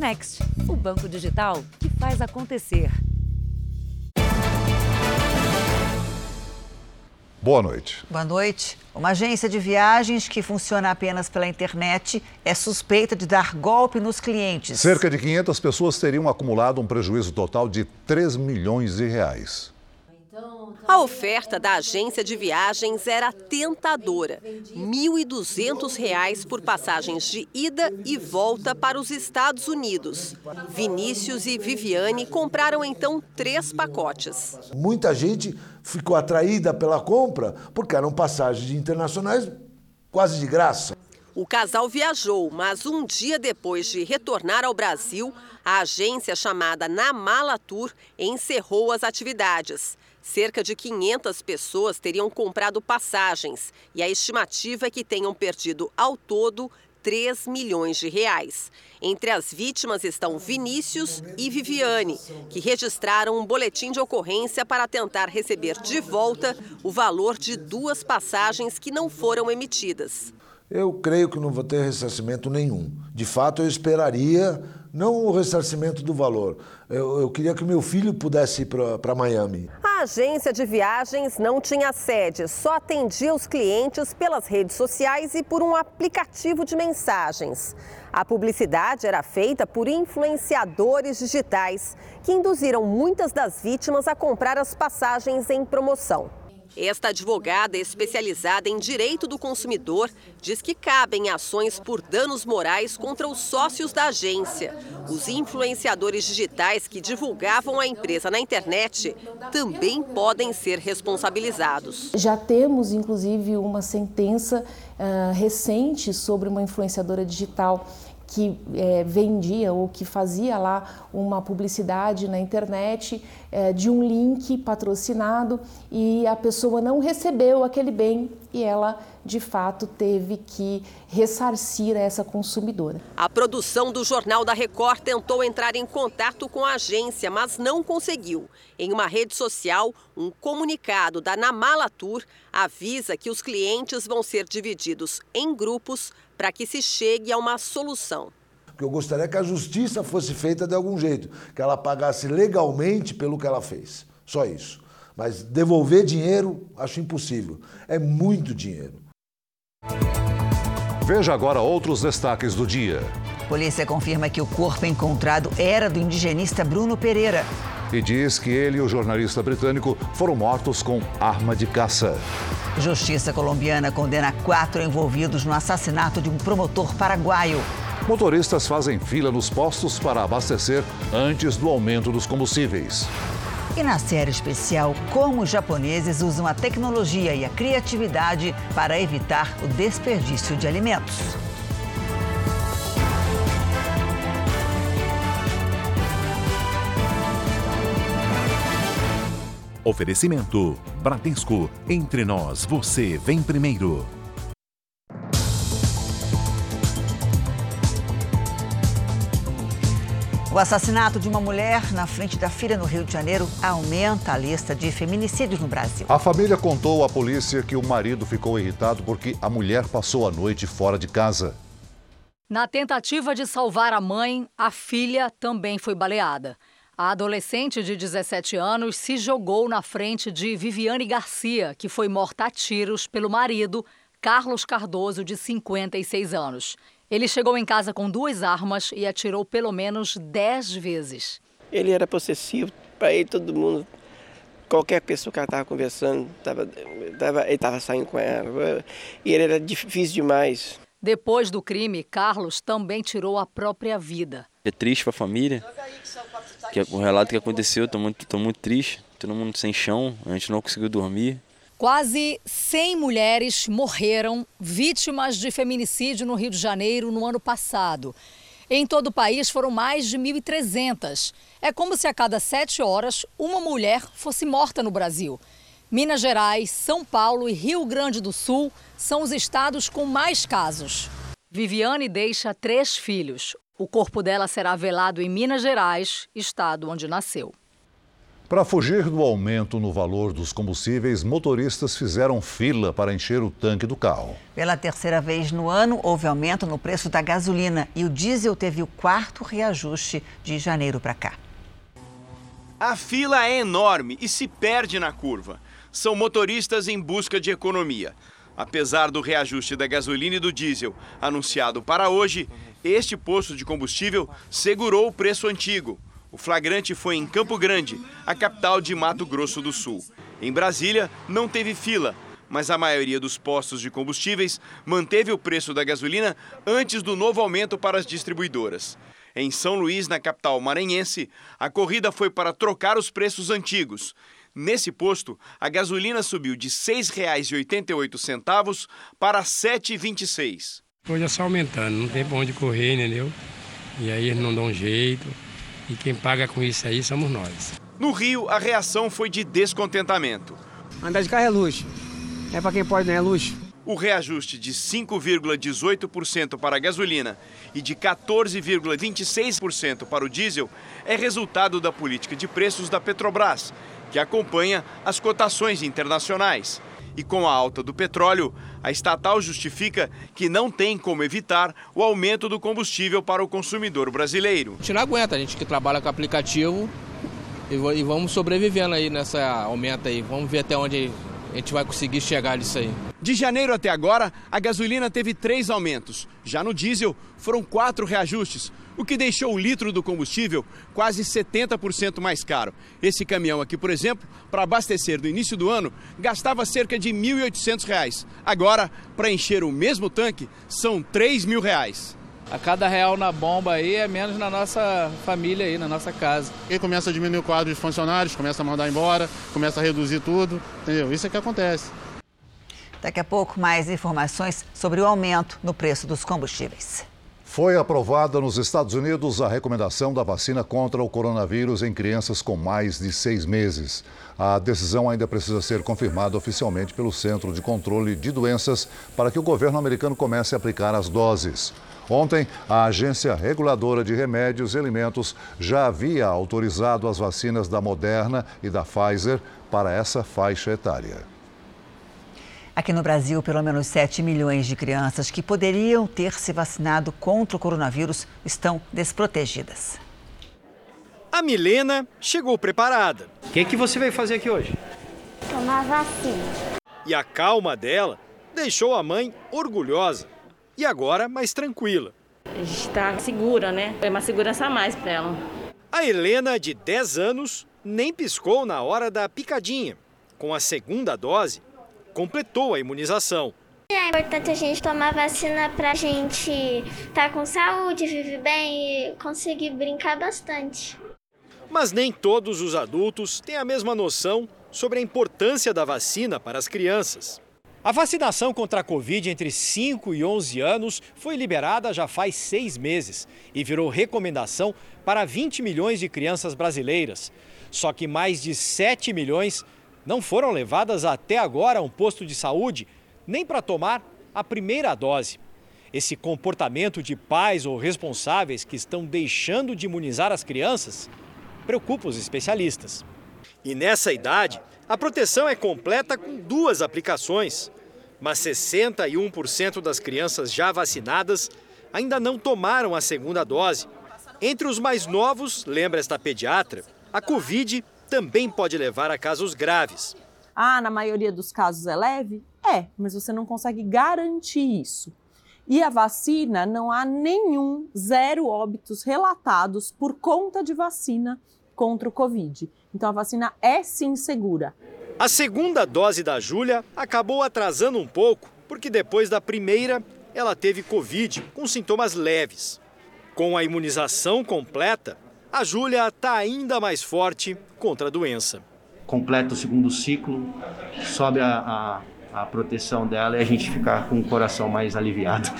Next, o banco digital que faz acontecer. Boa noite. Boa noite. Uma agência de viagens que funciona apenas pela internet é suspeita de dar golpe nos clientes. Cerca de 500 pessoas teriam acumulado um prejuízo total de 3 milhões de reais. A oferta da agência de viagens era tentadora: R$ 1.200 por passagens de ida e volta para os Estados Unidos. Vinícius e Viviane compraram então três pacotes. Muita gente ficou atraída pela compra porque eram passagens internacionais quase de graça. O casal viajou, mas um dia depois de retornar ao Brasil, a agência chamada Namala Tour encerrou as atividades. Cerca de 500 pessoas teriam comprado passagens e a estimativa é que tenham perdido ao todo 3 milhões de reais. Entre as vítimas estão Vinícius e Viviane, que registraram um boletim de ocorrência para tentar receber de volta o valor de duas passagens que não foram emitidas. Eu creio que não vou ter ressarcimento nenhum. De fato, eu esperaria não o ressarcimento do valor. Eu, eu queria que meu filho pudesse ir para Miami. A agência de viagens não tinha sede, só atendia os clientes pelas redes sociais e por um aplicativo de mensagens. A publicidade era feita por influenciadores digitais, que induziram muitas das vítimas a comprar as passagens em promoção. Esta advogada especializada em direito do consumidor diz que cabem ações por danos morais contra os sócios da agência. Os influenciadores digitais que divulgavam a empresa na internet também podem ser responsabilizados. Já temos, inclusive, uma sentença uh, recente sobre uma influenciadora digital que é, vendia ou que fazia lá uma publicidade na internet é, de um link patrocinado e a pessoa não recebeu aquele bem e ela de fato teve que ressarcir essa consumidora. A produção do Jornal da Record tentou entrar em contato com a agência, mas não conseguiu. Em uma rede social, um comunicado da Namala Tour avisa que os clientes vão ser divididos em grupos para que se chegue a uma solução. Porque eu gostaria que a justiça fosse feita de algum jeito, que ela pagasse legalmente pelo que ela fez. Só isso. Mas devolver dinheiro, acho impossível. É muito dinheiro. Veja agora outros destaques do dia. Polícia confirma que o corpo encontrado era do indigenista Bruno Pereira. E diz que ele e o jornalista britânico foram mortos com arma de caça. Justiça colombiana condena quatro envolvidos no assassinato de um promotor paraguaio. Motoristas fazem fila nos postos para abastecer antes do aumento dos combustíveis. E na série especial, como os japoneses usam a tecnologia e a criatividade para evitar o desperdício de alimentos. Oferecimento: Bradesco. Entre nós, você vem primeiro. O assassinato de uma mulher na frente da filha no Rio de Janeiro aumenta a lista de feminicídios no Brasil. A família contou à polícia que o marido ficou irritado porque a mulher passou a noite fora de casa. Na tentativa de salvar a mãe, a filha também foi baleada. A adolescente de 17 anos se jogou na frente de Viviane Garcia, que foi morta a tiros pelo marido, Carlos Cardoso, de 56 anos. Ele chegou em casa com duas armas e atirou pelo menos 10 vezes. Ele era possessivo, para ele todo mundo, qualquer pessoa que ela estava conversando, tava, tava, ele estava saindo com ela. E ele era difícil demais. Depois do crime, Carlos também tirou a própria vida. É triste para a família, que o relato que aconteceu, estou muito, tô muito triste, todo mundo sem chão, a gente não conseguiu dormir. Quase 100 mulheres morreram vítimas de feminicídio no Rio de Janeiro no ano passado. Em todo o país foram mais de 1.300. É como se a cada sete horas uma mulher fosse morta no Brasil. Minas Gerais, São Paulo e Rio Grande do Sul são os estados com mais casos. Viviane deixa três filhos. O corpo dela será velado em Minas Gerais, estado onde nasceu. Para fugir do aumento no valor dos combustíveis, motoristas fizeram fila para encher o tanque do carro. Pela terceira vez no ano, houve aumento no preço da gasolina e o diesel teve o quarto reajuste de janeiro para cá. A fila é enorme e se perde na curva. São motoristas em busca de economia. Apesar do reajuste da gasolina e do diesel anunciado para hoje, este posto de combustível segurou o preço antigo. O flagrante foi em Campo Grande, a capital de Mato Grosso do Sul. Em Brasília, não teve fila, mas a maioria dos postos de combustíveis manteve o preço da gasolina antes do novo aumento para as distribuidoras. Em São Luís, na capital maranhense, a corrida foi para trocar os preços antigos. Nesse posto, a gasolina subiu de R$ 6,88 para R$ 7,26. Hoje é só aumentando, não tem pra onde correr, entendeu? E aí eles não dão jeito. E quem paga com isso aí somos nós. No Rio, a reação foi de descontentamento. Andar de carro é luxo. É para quem pode, não é luxo. O reajuste de 5,18% para a gasolina e de 14,26% para o diesel é resultado da política de preços da Petrobras, que acompanha as cotações internacionais. E com a alta do petróleo, a estatal justifica que não tem como evitar o aumento do combustível para o consumidor brasileiro. A gente não aguenta, a gente que trabalha com aplicativo e vamos sobrevivendo aí nessa aumenta aí. Vamos ver até onde a gente vai conseguir chegar nisso aí. De janeiro até agora, a gasolina teve três aumentos. Já no diesel, foram quatro reajustes, o que deixou o litro do combustível quase 70% mais caro. Esse caminhão aqui, por exemplo, para abastecer no início do ano, gastava cerca de R$ 1.800. Agora, para encher o mesmo tanque, são 3 mil reais. A cada real na bomba aí é menos na nossa família aí, na nossa casa. E começa a diminuir o quadro de funcionários, começa a mandar embora, começa a reduzir tudo, entendeu? Isso é que acontece. Daqui a pouco, mais informações sobre o aumento no preço dos combustíveis. Foi aprovada nos Estados Unidos a recomendação da vacina contra o coronavírus em crianças com mais de seis meses. A decisão ainda precisa ser confirmada oficialmente pelo Centro de Controle de Doenças para que o governo americano comece a aplicar as doses. Ontem, a Agência Reguladora de Remédios e Alimentos já havia autorizado as vacinas da Moderna e da Pfizer para essa faixa etária. Aqui no Brasil, pelo menos 7 milhões de crianças que poderiam ter se vacinado contra o coronavírus estão desprotegidas. A Milena chegou preparada. O que, que você veio fazer aqui hoje? Tomar vacina. E a calma dela deixou a mãe orgulhosa e agora mais tranquila. A gente está segura, né? É uma segurança a mais para ela. A Helena, de 10 anos, nem piscou na hora da picadinha. Com a segunda dose, completou a imunização. É importante a gente tomar vacina para a gente estar tá com saúde, viver bem e conseguir brincar bastante. Mas nem todos os adultos têm a mesma noção sobre a importância da vacina para as crianças. A vacinação contra a Covid entre 5 e 11 anos foi liberada já faz seis meses e virou recomendação para 20 milhões de crianças brasileiras. Só que mais de 7 milhões não foram levadas até agora a um posto de saúde nem para tomar a primeira dose. Esse comportamento de pais ou responsáveis que estão deixando de imunizar as crianças preocupa os especialistas. E nessa idade, a proteção é completa com duas aplicações. Mas 61% das crianças já vacinadas ainda não tomaram a segunda dose. Entre os mais novos, lembra esta pediatra, a Covid também pode levar a casos graves. Ah, na maioria dos casos é leve? É, mas você não consegue garantir isso. E a vacina, não há nenhum, zero óbitos relatados por conta de vacina contra o Covid. Então a vacina é sim segura. A segunda dose da Júlia acabou atrasando um pouco, porque depois da primeira ela teve Covid com sintomas leves. Com a imunização completa, a Júlia está ainda mais forte contra a doença. Completa o segundo ciclo, sobe a, a, a proteção dela e a gente ficar com o coração mais aliviado.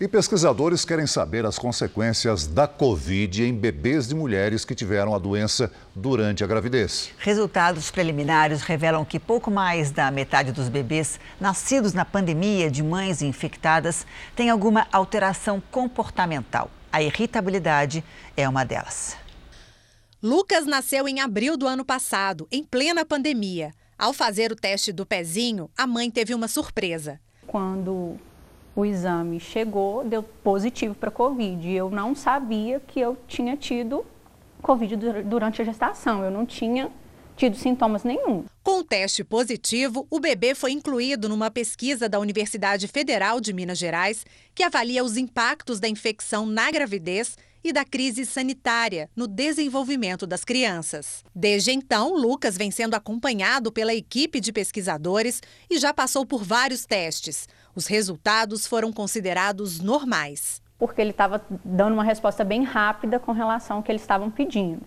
E pesquisadores querem saber as consequências da Covid em bebês de mulheres que tiveram a doença durante a gravidez. Resultados preliminares revelam que pouco mais da metade dos bebês nascidos na pandemia de mães infectadas tem alguma alteração comportamental. A irritabilidade é uma delas. Lucas nasceu em abril do ano passado, em plena pandemia. Ao fazer o teste do pezinho, a mãe teve uma surpresa. Quando o exame chegou, deu positivo para Covid. Eu não sabia que eu tinha tido Covid durante a gestação. Eu não tinha tido sintomas nenhum. Com o teste positivo, o bebê foi incluído numa pesquisa da Universidade Federal de Minas Gerais que avalia os impactos da infecção na gravidez e da crise sanitária no desenvolvimento das crianças. Desde então, Lucas vem sendo acompanhado pela equipe de pesquisadores e já passou por vários testes. Os resultados foram considerados normais. Porque ele estava dando uma resposta bem rápida com relação ao que eles estavam pedindo.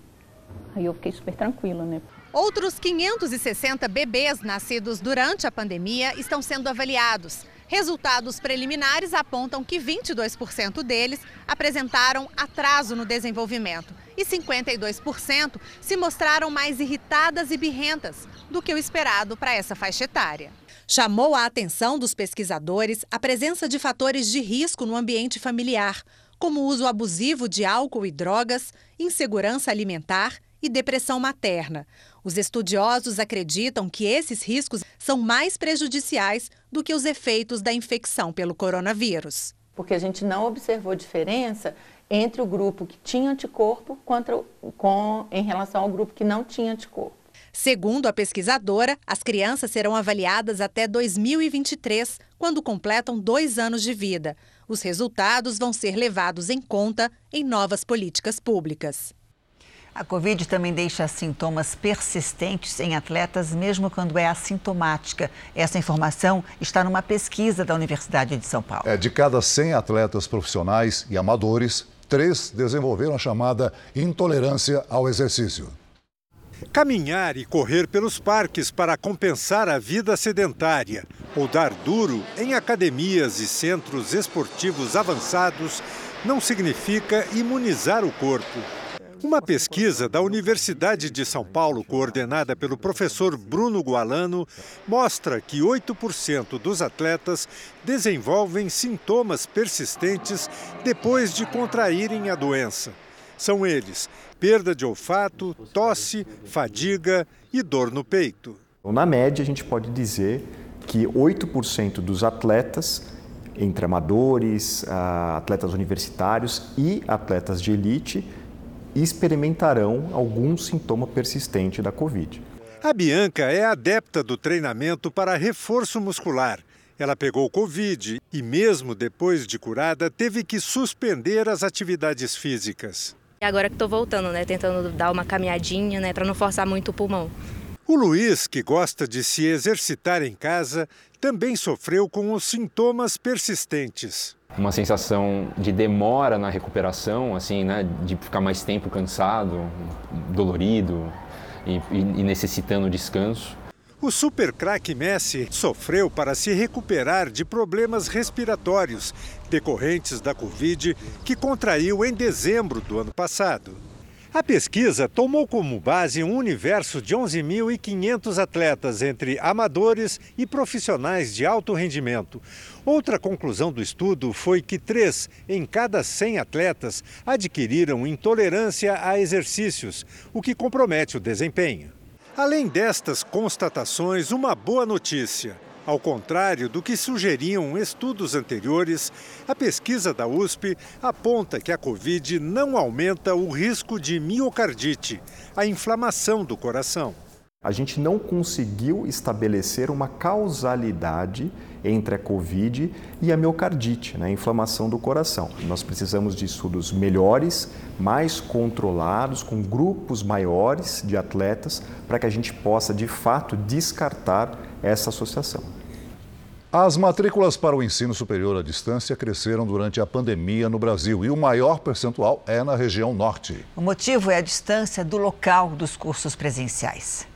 Aí eu fiquei super tranquila, né? Outros 560 bebês nascidos durante a pandemia estão sendo avaliados. Resultados preliminares apontam que 22% deles apresentaram atraso no desenvolvimento e 52% se mostraram mais irritadas e birrentas do que o esperado para essa faixa etária. Chamou a atenção dos pesquisadores a presença de fatores de risco no ambiente familiar, como uso abusivo de álcool e drogas, insegurança alimentar e depressão materna. Os estudiosos acreditam que esses riscos são mais prejudiciais do que os efeitos da infecção pelo coronavírus. Porque a gente não observou diferença entre o grupo que tinha anticorpo contra, com, em relação ao grupo que não tinha anticorpo. Segundo a pesquisadora, as crianças serão avaliadas até 2023, quando completam dois anos de vida. Os resultados vão ser levados em conta em novas políticas públicas. A Covid também deixa sintomas persistentes em atletas, mesmo quando é assintomática. Essa informação está numa pesquisa da Universidade de São Paulo. É, de cada 100 atletas profissionais e amadores, três desenvolveram a chamada intolerância ao exercício. Caminhar e correr pelos parques para compensar a vida sedentária ou dar duro em academias e centros esportivos avançados não significa imunizar o corpo. Uma pesquisa da Universidade de São Paulo, coordenada pelo professor Bruno Gualano, mostra que 8% dos atletas desenvolvem sintomas persistentes depois de contraírem a doença. São eles: perda de olfato, tosse, fadiga e dor no peito. Na média, a gente pode dizer que 8% dos atletas, entre amadores, ah, atletas universitários e atletas de elite, experimentarão algum sintoma persistente da Covid. A Bianca é adepta do treinamento para reforço muscular. Ela pegou Covid e, mesmo depois de curada, teve que suspender as atividades físicas. Agora que estou voltando, né, tentando dar uma caminhadinha, né, para não forçar muito o pulmão. O Luiz, que gosta de se exercitar em casa, também sofreu com os sintomas persistentes uma sensação de demora na recuperação, assim, né, de ficar mais tempo cansado, dolorido e, e necessitando descanso. O super craque Messi sofreu para se recuperar de problemas respiratórios decorrentes da Covid que contraiu em dezembro do ano passado. A pesquisa tomou como base um universo de 11.500 atletas entre amadores e profissionais de alto rendimento. Outra conclusão do estudo foi que três em cada 100 atletas adquiriram intolerância a exercícios, o que compromete o desempenho. Além destas constatações, uma boa notícia. Ao contrário do que sugeriam estudos anteriores, a pesquisa da USP aponta que a Covid não aumenta o risco de miocardite, a inflamação do coração. A gente não conseguiu estabelecer uma causalidade entre a Covid e a miocardite, né, a inflamação do coração. Nós precisamos de estudos melhores, mais controlados, com grupos maiores de atletas, para que a gente possa de fato descartar essa associação. As matrículas para o ensino superior à distância cresceram durante a pandemia no Brasil e o maior percentual é na região norte. O motivo é a distância do local dos cursos presenciais.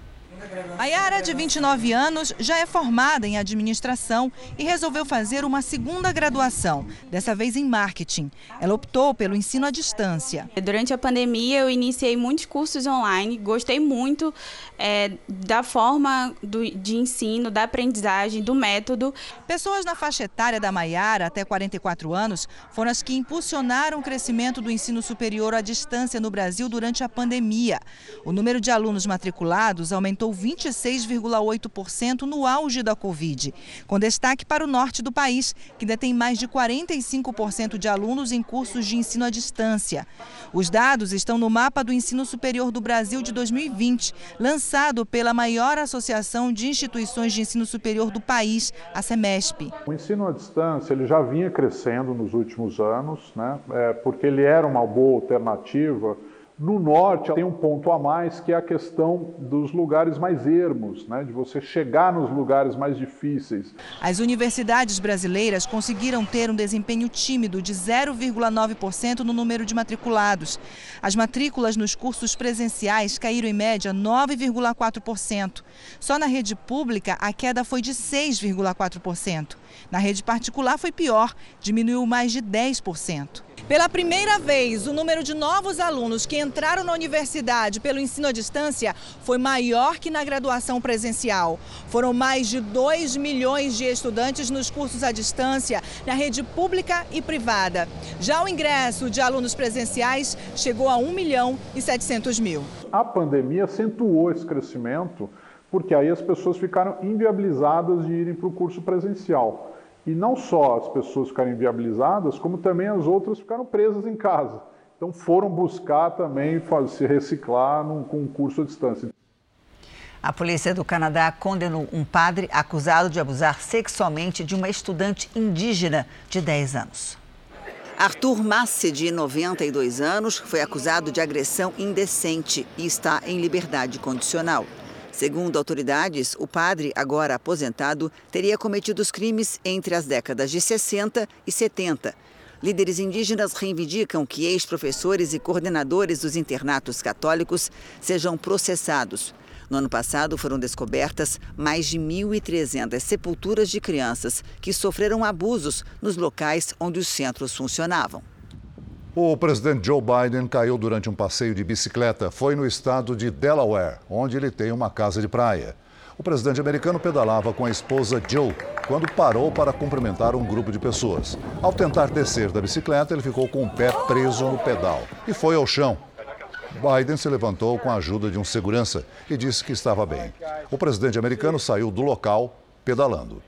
Maiara, de 29 anos, já é formada em administração e resolveu fazer uma segunda graduação, dessa vez em marketing. Ela optou pelo ensino à distância. Durante a pandemia, eu iniciei muitos cursos online, gostei muito é, da forma do, de ensino, da aprendizagem, do método. Pessoas na faixa etária da Maiara, até 44 anos, foram as que impulsionaram o crescimento do ensino superior à distância no Brasil durante a pandemia. O número de alunos matriculados aumentou 26,8% no auge da Covid, com destaque para o norte do país, que detém mais de 45% de alunos em cursos de ensino à distância. Os dados estão no mapa do ensino superior do Brasil de 2020, lançado pela maior associação de instituições de ensino superior do país, a SEMESP. O ensino à distância ele já vinha crescendo nos últimos anos, né, é, porque ele era uma boa alternativa no norte tem um ponto a mais que é a questão dos lugares mais ermos, né? de você chegar nos lugares mais difíceis. As universidades brasileiras conseguiram ter um desempenho tímido de 0,9% no número de matriculados. As matrículas nos cursos presenciais caíram em média 9,4%. Só na rede pública a queda foi de 6,4%. Na rede particular foi pior, diminuiu mais de 10%. Pela primeira vez, o número de novos alunos que entraram na universidade pelo ensino à distância foi maior que na graduação presencial. Foram mais de 2 milhões de estudantes nos cursos à distância, na rede pública e privada. Já o ingresso de alunos presenciais chegou a 1 milhão e 700 mil. A pandemia acentuou esse crescimento, porque aí as pessoas ficaram inviabilizadas de irem para o curso presencial. E não só as pessoas ficaram inviabilizadas, como também as outras ficaram presas em casa. Então foram buscar também se reciclar num concurso à distância. A polícia do Canadá condenou um padre acusado de abusar sexualmente de uma estudante indígena de 10 anos. Arthur Massi, de 92 anos, foi acusado de agressão indecente e está em liberdade condicional. Segundo autoridades, o padre, agora aposentado, teria cometido os crimes entre as décadas de 60 e 70. Líderes indígenas reivindicam que ex-professores e coordenadores dos internatos católicos sejam processados. No ano passado, foram descobertas mais de 1.300 sepulturas de crianças que sofreram abusos nos locais onde os centros funcionavam. O presidente Joe Biden caiu durante um passeio de bicicleta. Foi no estado de Delaware, onde ele tem uma casa de praia. O presidente americano pedalava com a esposa Joe quando parou para cumprimentar um grupo de pessoas. Ao tentar descer da bicicleta, ele ficou com o pé preso no pedal e foi ao chão. Biden se levantou com a ajuda de um segurança e disse que estava bem. O presidente americano saiu do local pedalando.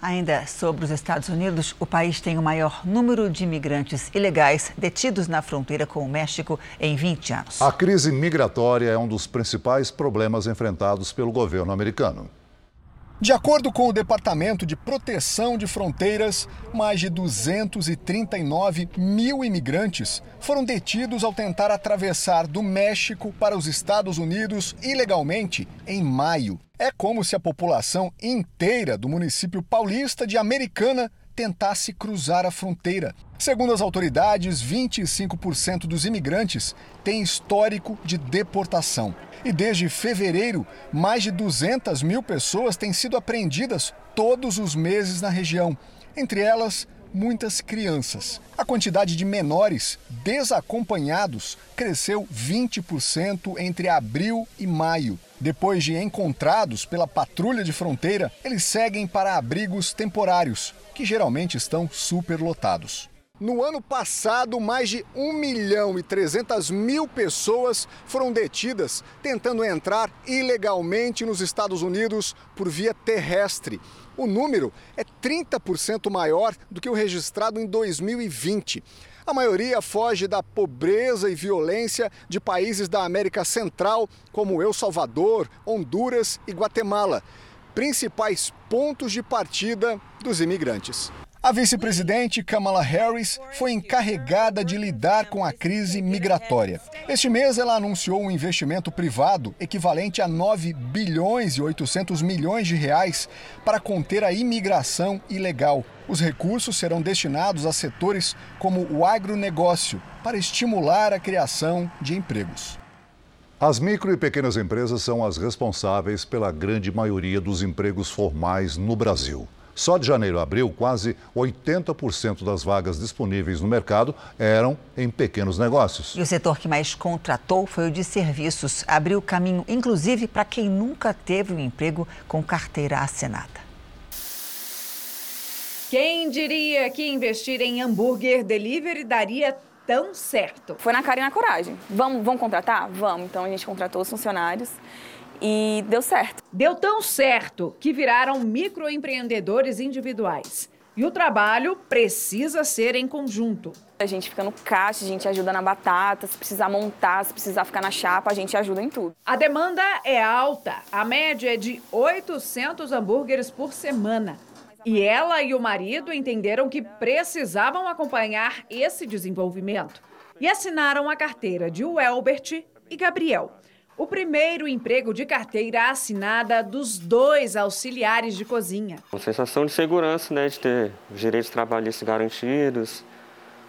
Ainda sobre os Estados Unidos, o país tem o maior número de imigrantes ilegais detidos na fronteira com o México em 20 anos. A crise migratória é um dos principais problemas enfrentados pelo governo americano. De acordo com o Departamento de Proteção de Fronteiras, mais de 239 mil imigrantes foram detidos ao tentar atravessar do México para os Estados Unidos ilegalmente em maio. É como se a população inteira do município paulista de Americana tentasse cruzar a fronteira. Segundo as autoridades, 25% dos imigrantes têm histórico de deportação. E desde fevereiro, mais de 200 mil pessoas têm sido apreendidas todos os meses na região. Entre elas, muitas crianças. A quantidade de menores desacompanhados cresceu 20% entre abril e maio. Depois de encontrados pela patrulha de fronteira, eles seguem para abrigos temporários, que geralmente estão superlotados. No ano passado, mais de 1 milhão e 300 mil pessoas foram detidas tentando entrar ilegalmente nos Estados Unidos por via terrestre. O número é 30% maior do que o registrado em 2020. A maioria foge da pobreza e violência de países da América Central, como El Salvador, Honduras e Guatemala, principais pontos de partida dos imigrantes. A vice-presidente Kamala Harris foi encarregada de lidar com a crise migratória. Este mês, ela anunciou um investimento privado equivalente a 9 bilhões e 800 milhões de reais para conter a imigração ilegal. Os recursos serão destinados a setores como o agronegócio, para estimular a criação de empregos. As micro e pequenas empresas são as responsáveis pela grande maioria dos empregos formais no Brasil. Só de janeiro a abril, quase 80% das vagas disponíveis no mercado eram em pequenos negócios. E o setor que mais contratou foi o de serviços. Abriu caminho, inclusive, para quem nunca teve um emprego com carteira assinada. Quem diria que investir em hambúrguer delivery daria tão certo? Foi na cara e na coragem. Vamos, vamos contratar? Vamos. Então a gente contratou os funcionários e deu certo. Deu tão certo que viraram microempreendedores individuais. E o trabalho precisa ser em conjunto. A gente fica no caixa, a gente ajuda na batata, se precisar montar, se precisar ficar na chapa, a gente ajuda em tudo. A demanda é alta. A média é de 800 hambúrgueres por semana. E ela e o marido entenderam que precisavam acompanhar esse desenvolvimento e assinaram a carteira de Welbert e Gabriel. O primeiro emprego de carteira assinada dos dois auxiliares de cozinha. Uma sensação de segurança, né? De ter os direitos trabalhistas garantidos,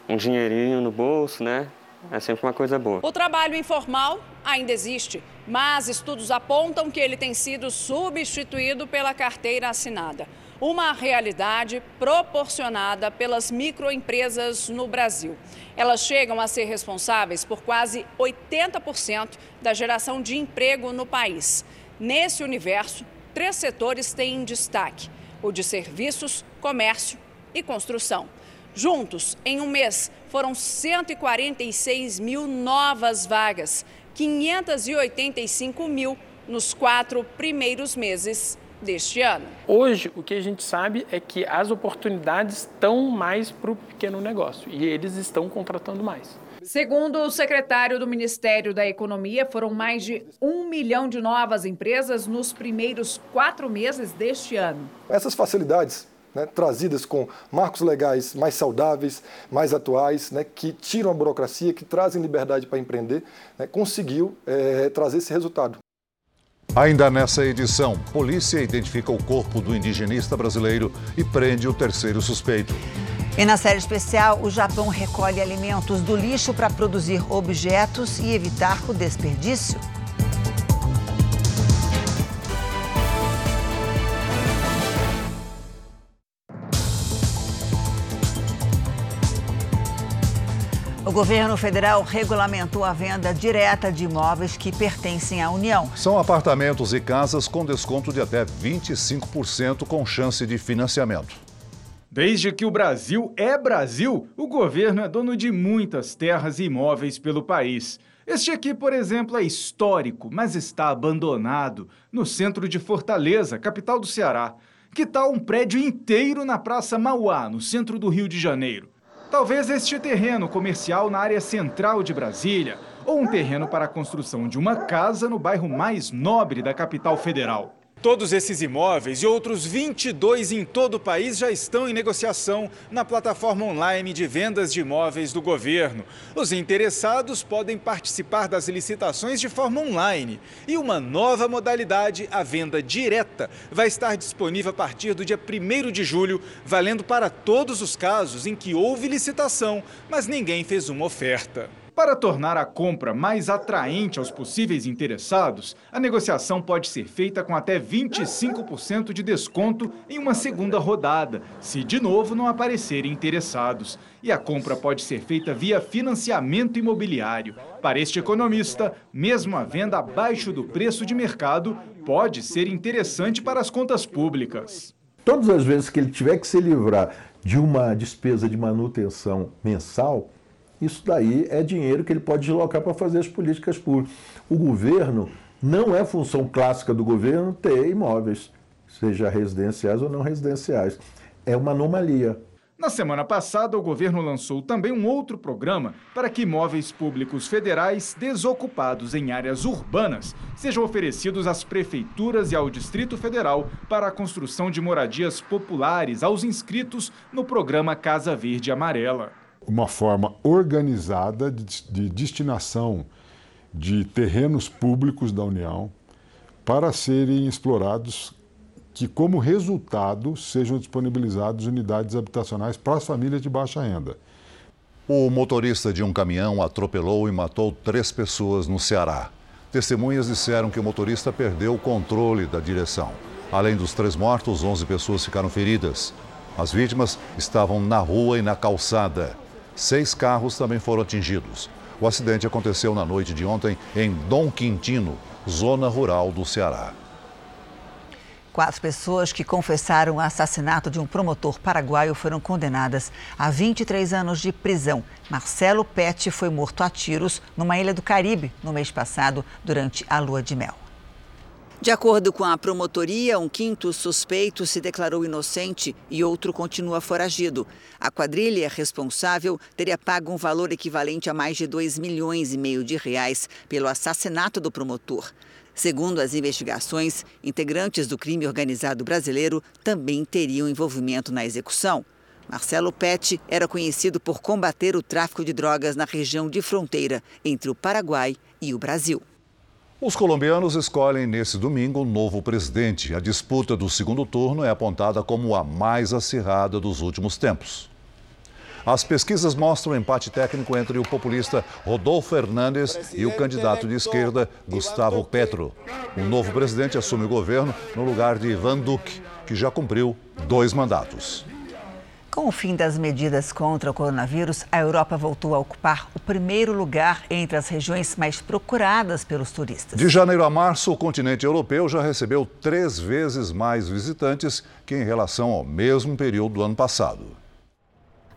um dinheirinho no bolso, né? É sempre uma coisa boa. O trabalho informal ainda existe, mas estudos apontam que ele tem sido substituído pela carteira assinada uma realidade proporcionada pelas microempresas no Brasil. Elas chegam a ser responsáveis por quase 80% da geração de emprego no país. Nesse universo, três setores têm destaque: o de serviços, comércio e construção. Juntos, em um mês, foram 146 mil novas vagas, 585 mil nos quatro primeiros meses deste ano. Hoje, o que a gente sabe é que as oportunidades estão mais para o pequeno negócio e eles estão contratando mais. Segundo o secretário do Ministério da Economia, foram mais de um milhão de novas empresas nos primeiros quatro meses deste ano. Essas facilidades né, trazidas com marcos legais mais saudáveis, mais atuais, né, que tiram a burocracia, que trazem liberdade para empreender, né, conseguiu é, trazer esse resultado. Ainda nessa edição, polícia identifica o corpo do indigenista brasileiro e prende o terceiro suspeito. E na série especial, o Japão recolhe alimentos do lixo para produzir objetos e evitar o desperdício. O governo federal regulamentou a venda direta de imóveis que pertencem à União. São apartamentos e casas com desconto de até 25% com chance de financiamento. Desde que o Brasil é Brasil, o governo é dono de muitas terras e imóveis pelo país. Este aqui, por exemplo, é histórico, mas está abandonado, no centro de Fortaleza, capital do Ceará. Que tal um prédio inteiro na Praça Mauá, no centro do Rio de Janeiro? Talvez este terreno comercial na área central de Brasília, ou um terreno para a construção de uma casa no bairro mais nobre da capital federal. Todos esses imóveis e outros 22 em todo o país já estão em negociação na plataforma online de vendas de imóveis do governo. Os interessados podem participar das licitações de forma online. E uma nova modalidade, a venda direta, vai estar disponível a partir do dia 1 de julho, valendo para todos os casos em que houve licitação, mas ninguém fez uma oferta. Para tornar a compra mais atraente aos possíveis interessados, a negociação pode ser feita com até 25% de desconto em uma segunda rodada, se de novo não aparecerem interessados. E a compra pode ser feita via financiamento imobiliário. Para este economista, mesmo a venda abaixo do preço de mercado pode ser interessante para as contas públicas. Todas as vezes que ele tiver que se livrar de uma despesa de manutenção mensal, isso daí é dinheiro que ele pode deslocar para fazer as políticas públicas. O governo, não é função clássica do governo ter imóveis, seja residenciais ou não residenciais. É uma anomalia. Na semana passada, o governo lançou também um outro programa para que imóveis públicos federais desocupados em áreas urbanas sejam oferecidos às prefeituras e ao Distrito Federal para a construção de moradias populares aos inscritos no programa Casa Verde Amarela uma forma organizada de, de destinação de terrenos públicos da União para serem explorados que, como resultado, sejam disponibilizadas unidades habitacionais para as famílias de baixa renda. O motorista de um caminhão atropelou e matou três pessoas no Ceará. Testemunhas disseram que o motorista perdeu o controle da direção. Além dos três mortos, 11 pessoas ficaram feridas. As vítimas estavam na rua e na calçada. Seis carros também foram atingidos. O acidente aconteceu na noite de ontem em Dom Quintino, zona rural do Ceará. Quatro pessoas que confessaram o assassinato de um promotor paraguaio foram condenadas a 23 anos de prisão. Marcelo Pet foi morto a tiros numa ilha do Caribe no mês passado, durante a lua de mel. De acordo com a promotoria, um quinto suspeito se declarou inocente e outro continua foragido. A quadrilha responsável teria pago um valor equivalente a mais de 2 milhões e meio de reais pelo assassinato do promotor. Segundo as investigações, integrantes do crime organizado brasileiro também teriam envolvimento na execução. Marcelo Pet era conhecido por combater o tráfico de drogas na região de fronteira entre o Paraguai e o Brasil. Os colombianos escolhem nesse domingo um novo presidente. A disputa do segundo turno é apontada como a mais acirrada dos últimos tempos. As pesquisas mostram um empate técnico entre o populista Rodolfo Fernandes e o candidato de esquerda Gustavo Petro. O novo presidente assume o governo no lugar de Ivan Duque, que já cumpriu dois mandatos. Com o fim das medidas contra o coronavírus, a Europa voltou a ocupar o primeiro lugar entre as regiões mais procuradas pelos turistas. De janeiro a março, o continente europeu já recebeu três vezes mais visitantes que em relação ao mesmo período do ano passado.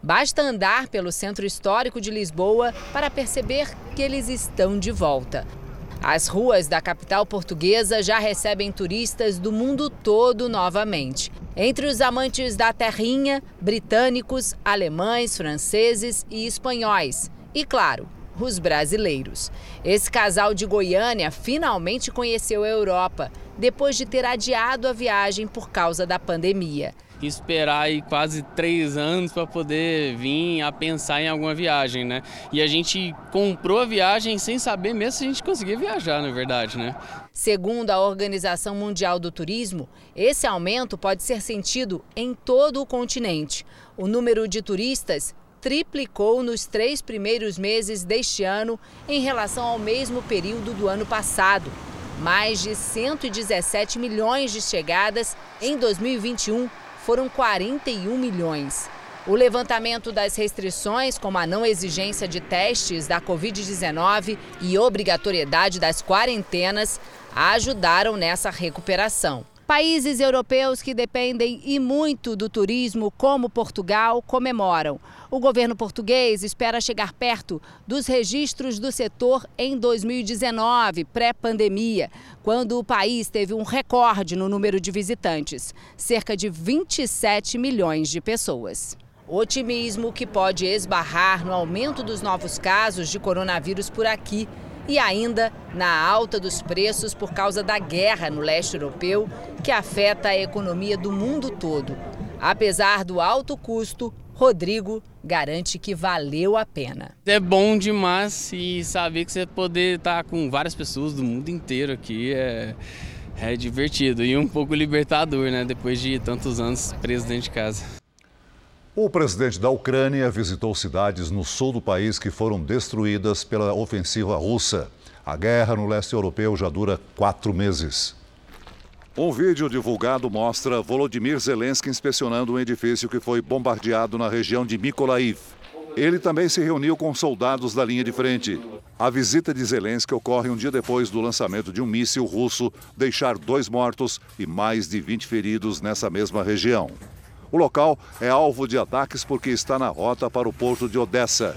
Basta andar pelo centro histórico de Lisboa para perceber que eles estão de volta. As ruas da capital portuguesa já recebem turistas do mundo todo novamente. Entre os amantes da terrinha, britânicos, alemães, franceses e espanhóis. E, claro, os brasileiros. Esse casal de Goiânia finalmente conheceu a Europa, depois de ter adiado a viagem por causa da pandemia esperar aí quase três anos para poder vir a pensar em alguma viagem, né? E a gente comprou a viagem sem saber mesmo se a gente conseguia viajar, na verdade, né? Segundo a Organização Mundial do Turismo, esse aumento pode ser sentido em todo o continente. O número de turistas triplicou nos três primeiros meses deste ano em relação ao mesmo período do ano passado. Mais de 117 milhões de chegadas em 2021 foram 41 milhões. O levantamento das restrições, como a não exigência de testes da Covid-19 e obrigatoriedade das quarentenas, ajudaram nessa recuperação. Países europeus que dependem e muito do turismo, como Portugal, comemoram. O governo português espera chegar perto dos registros do setor em 2019, pré-pandemia, quando o país teve um recorde no número de visitantes cerca de 27 milhões de pessoas. Otimismo que pode esbarrar no aumento dos novos casos de coronavírus por aqui e ainda na alta dos preços por causa da guerra no leste europeu, que afeta a economia do mundo todo. Apesar do alto custo, Rodrigo garante que valeu a pena. É bom demais e saber que você poder estar com várias pessoas do mundo inteiro aqui é, é divertido e um pouco libertador, né? Depois de tantos anos preso dentro de casa. O presidente da Ucrânia visitou cidades no sul do país que foram destruídas pela ofensiva russa. A guerra no leste europeu já dura quatro meses. Um vídeo divulgado mostra Volodymyr Zelensky inspecionando um edifício que foi bombardeado na região de Mykolaiv. Ele também se reuniu com soldados da linha de frente. A visita de Zelensky ocorre um dia depois do lançamento de um míssil russo deixar dois mortos e mais de 20 feridos nessa mesma região. O local é alvo de ataques porque está na rota para o porto de Odessa.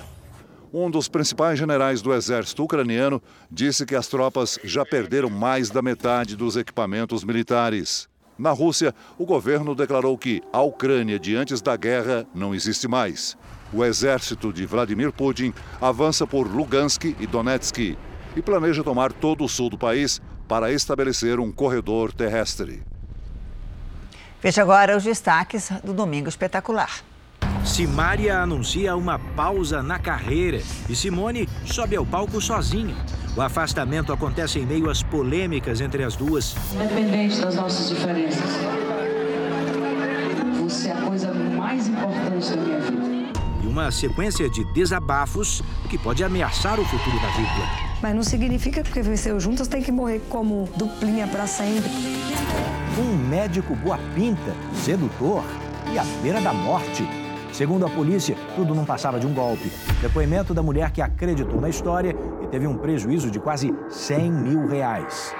Um dos principais generais do exército ucraniano disse que as tropas já perderam mais da metade dos equipamentos militares. Na Rússia, o governo declarou que a Ucrânia de antes da guerra não existe mais. O exército de Vladimir Putin avança por Lugansk e Donetsk e planeja tomar todo o sul do país para estabelecer um corredor terrestre. Veja agora os destaques do Domingo Espetacular. Simária anuncia uma pausa na carreira e Simone sobe ao palco sozinha. O afastamento acontece em meio às polêmicas entre as duas. Independente das nossas diferenças, você é a coisa mais importante da minha vida uma sequência de desabafos que pode ameaçar o futuro da dupla. Mas não significa que porque venceu juntas tem que morrer como duplinha para sempre. Um médico boa pinta, sedutor e à beira da morte. Segundo a polícia, tudo não passava de um golpe. Depoimento da mulher que acreditou na história teve um prejuízo de quase 100 mil reais.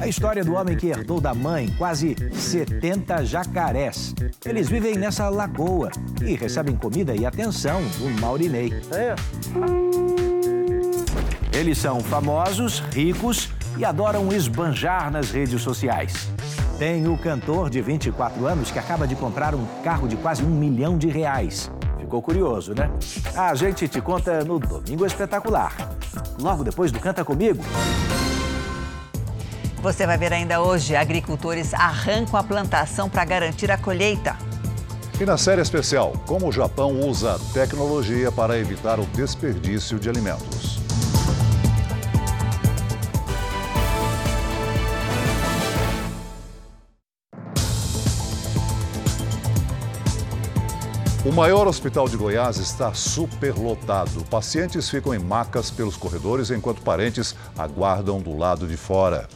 A história do homem que herdou da mãe quase 70 jacarés. Eles vivem nessa lagoa e recebem comida e atenção do Maurinei. Eles são famosos, ricos e adoram esbanjar nas redes sociais. Tem o cantor de 24 anos que acaba de comprar um carro de quase um milhão de reais. Ficou curioso, né? A gente te conta no Domingo Espetacular. Logo depois do Canta Comigo. Você vai ver ainda hoje: agricultores arrancam a plantação para garantir a colheita. E na série especial, como o Japão usa tecnologia para evitar o desperdício de alimentos. O maior hospital de Goiás está superlotado. Pacientes ficam em macas pelos corredores enquanto parentes aguardam do lado de fora.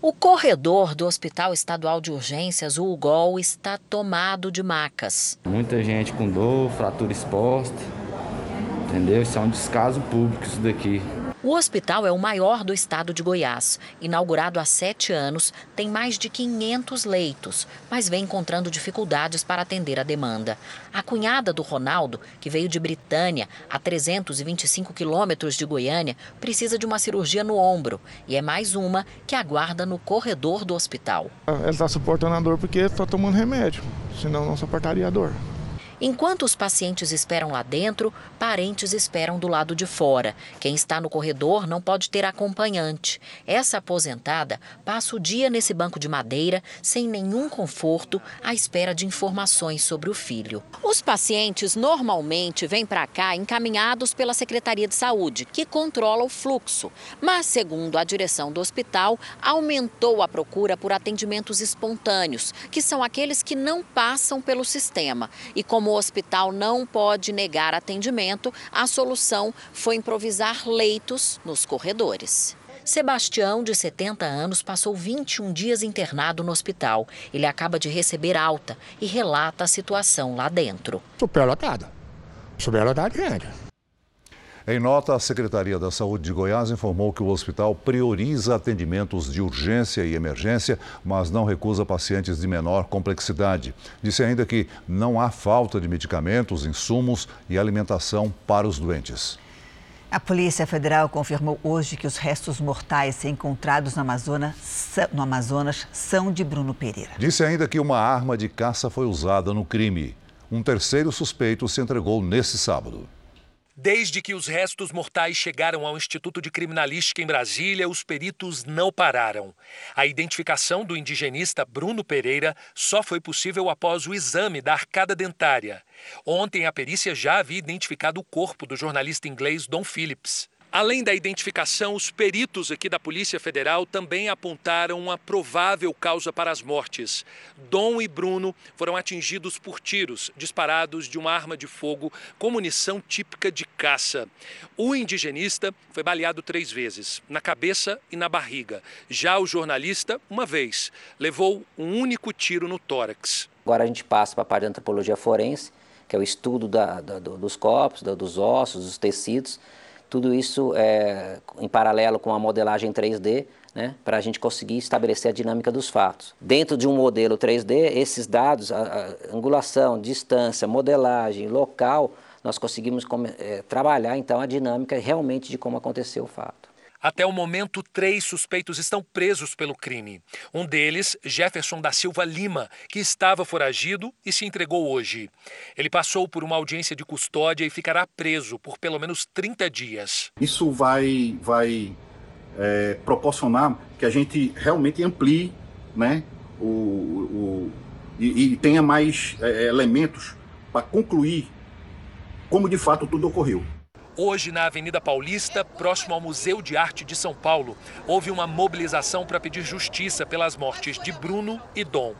O corredor do Hospital Estadual de Urgências, o UGOL, está tomado de macas. Muita gente com dor, fratura exposta, entendeu? Isso é um descaso público isso daqui. O hospital é o maior do estado de Goiás. Inaugurado há sete anos, tem mais de 500 leitos, mas vem encontrando dificuldades para atender a demanda. A cunhada do Ronaldo, que veio de Britânia, a 325 quilômetros de Goiânia, precisa de uma cirurgia no ombro e é mais uma que aguarda no corredor do hospital. Ela está suportando a dor porque está tomando remédio, senão não suportaria a dor. Enquanto os pacientes esperam lá dentro, parentes esperam do lado de fora. Quem está no corredor não pode ter acompanhante. Essa aposentada passa o dia nesse banco de madeira, sem nenhum conforto, à espera de informações sobre o filho. Os pacientes normalmente vêm para cá encaminhados pela Secretaria de Saúde, que controla o fluxo. Mas, segundo a direção do hospital, aumentou a procura por atendimentos espontâneos, que são aqueles que não passam pelo sistema. E como o hospital não pode negar atendimento, a solução foi improvisar leitos nos corredores. Sebastião, de 70 anos, passou 21 dias internado no hospital. Ele acaba de receber alta e relata a situação lá dentro. Superlotada. Superlotada grande. Em nota, a Secretaria da Saúde de Goiás informou que o hospital prioriza atendimentos de urgência e emergência, mas não recusa pacientes de menor complexidade. Disse ainda que não há falta de medicamentos, insumos e alimentação para os doentes. A Polícia Federal confirmou hoje que os restos mortais encontrados no Amazonas, no Amazonas são de Bruno Pereira. Disse ainda que uma arma de caça foi usada no crime. Um terceiro suspeito se entregou nesse sábado. Desde que os restos mortais chegaram ao Instituto de Criminalística em Brasília, os peritos não pararam. A identificação do indigenista Bruno Pereira só foi possível após o exame da arcada dentária. Ontem, a perícia já havia identificado o corpo do jornalista inglês Don Phillips. Além da identificação, os peritos aqui da Polícia Federal também apontaram uma provável causa para as mortes. Dom e Bruno foram atingidos por tiros disparados de uma arma de fogo com munição típica de caça. O indigenista foi baleado três vezes, na cabeça e na barriga. Já o jornalista, uma vez, levou um único tiro no tórax. Agora a gente passa para a parte da antropologia forense, que é o estudo da, da, dos corpos, da, dos ossos, dos tecidos tudo isso é, em paralelo com a modelagem 3D, né, para a gente conseguir estabelecer a dinâmica dos fatos. Dentro de um modelo 3D, esses dados, a, a angulação, distância, modelagem, local, nós conseguimos é, trabalhar então a dinâmica realmente de como aconteceu o fato. Até o momento, três suspeitos estão presos pelo crime. Um deles, Jefferson da Silva Lima, que estava foragido e se entregou hoje. Ele passou por uma audiência de custódia e ficará preso por pelo menos 30 dias. Isso vai, vai é, proporcionar que a gente realmente amplie né, o, o e, e, tenha mais é, elementos para concluir como de fato tudo ocorreu. Hoje, na Avenida Paulista, próximo ao Museu de Arte de São Paulo, houve uma mobilização para pedir justiça pelas mortes de Bruno e Dom.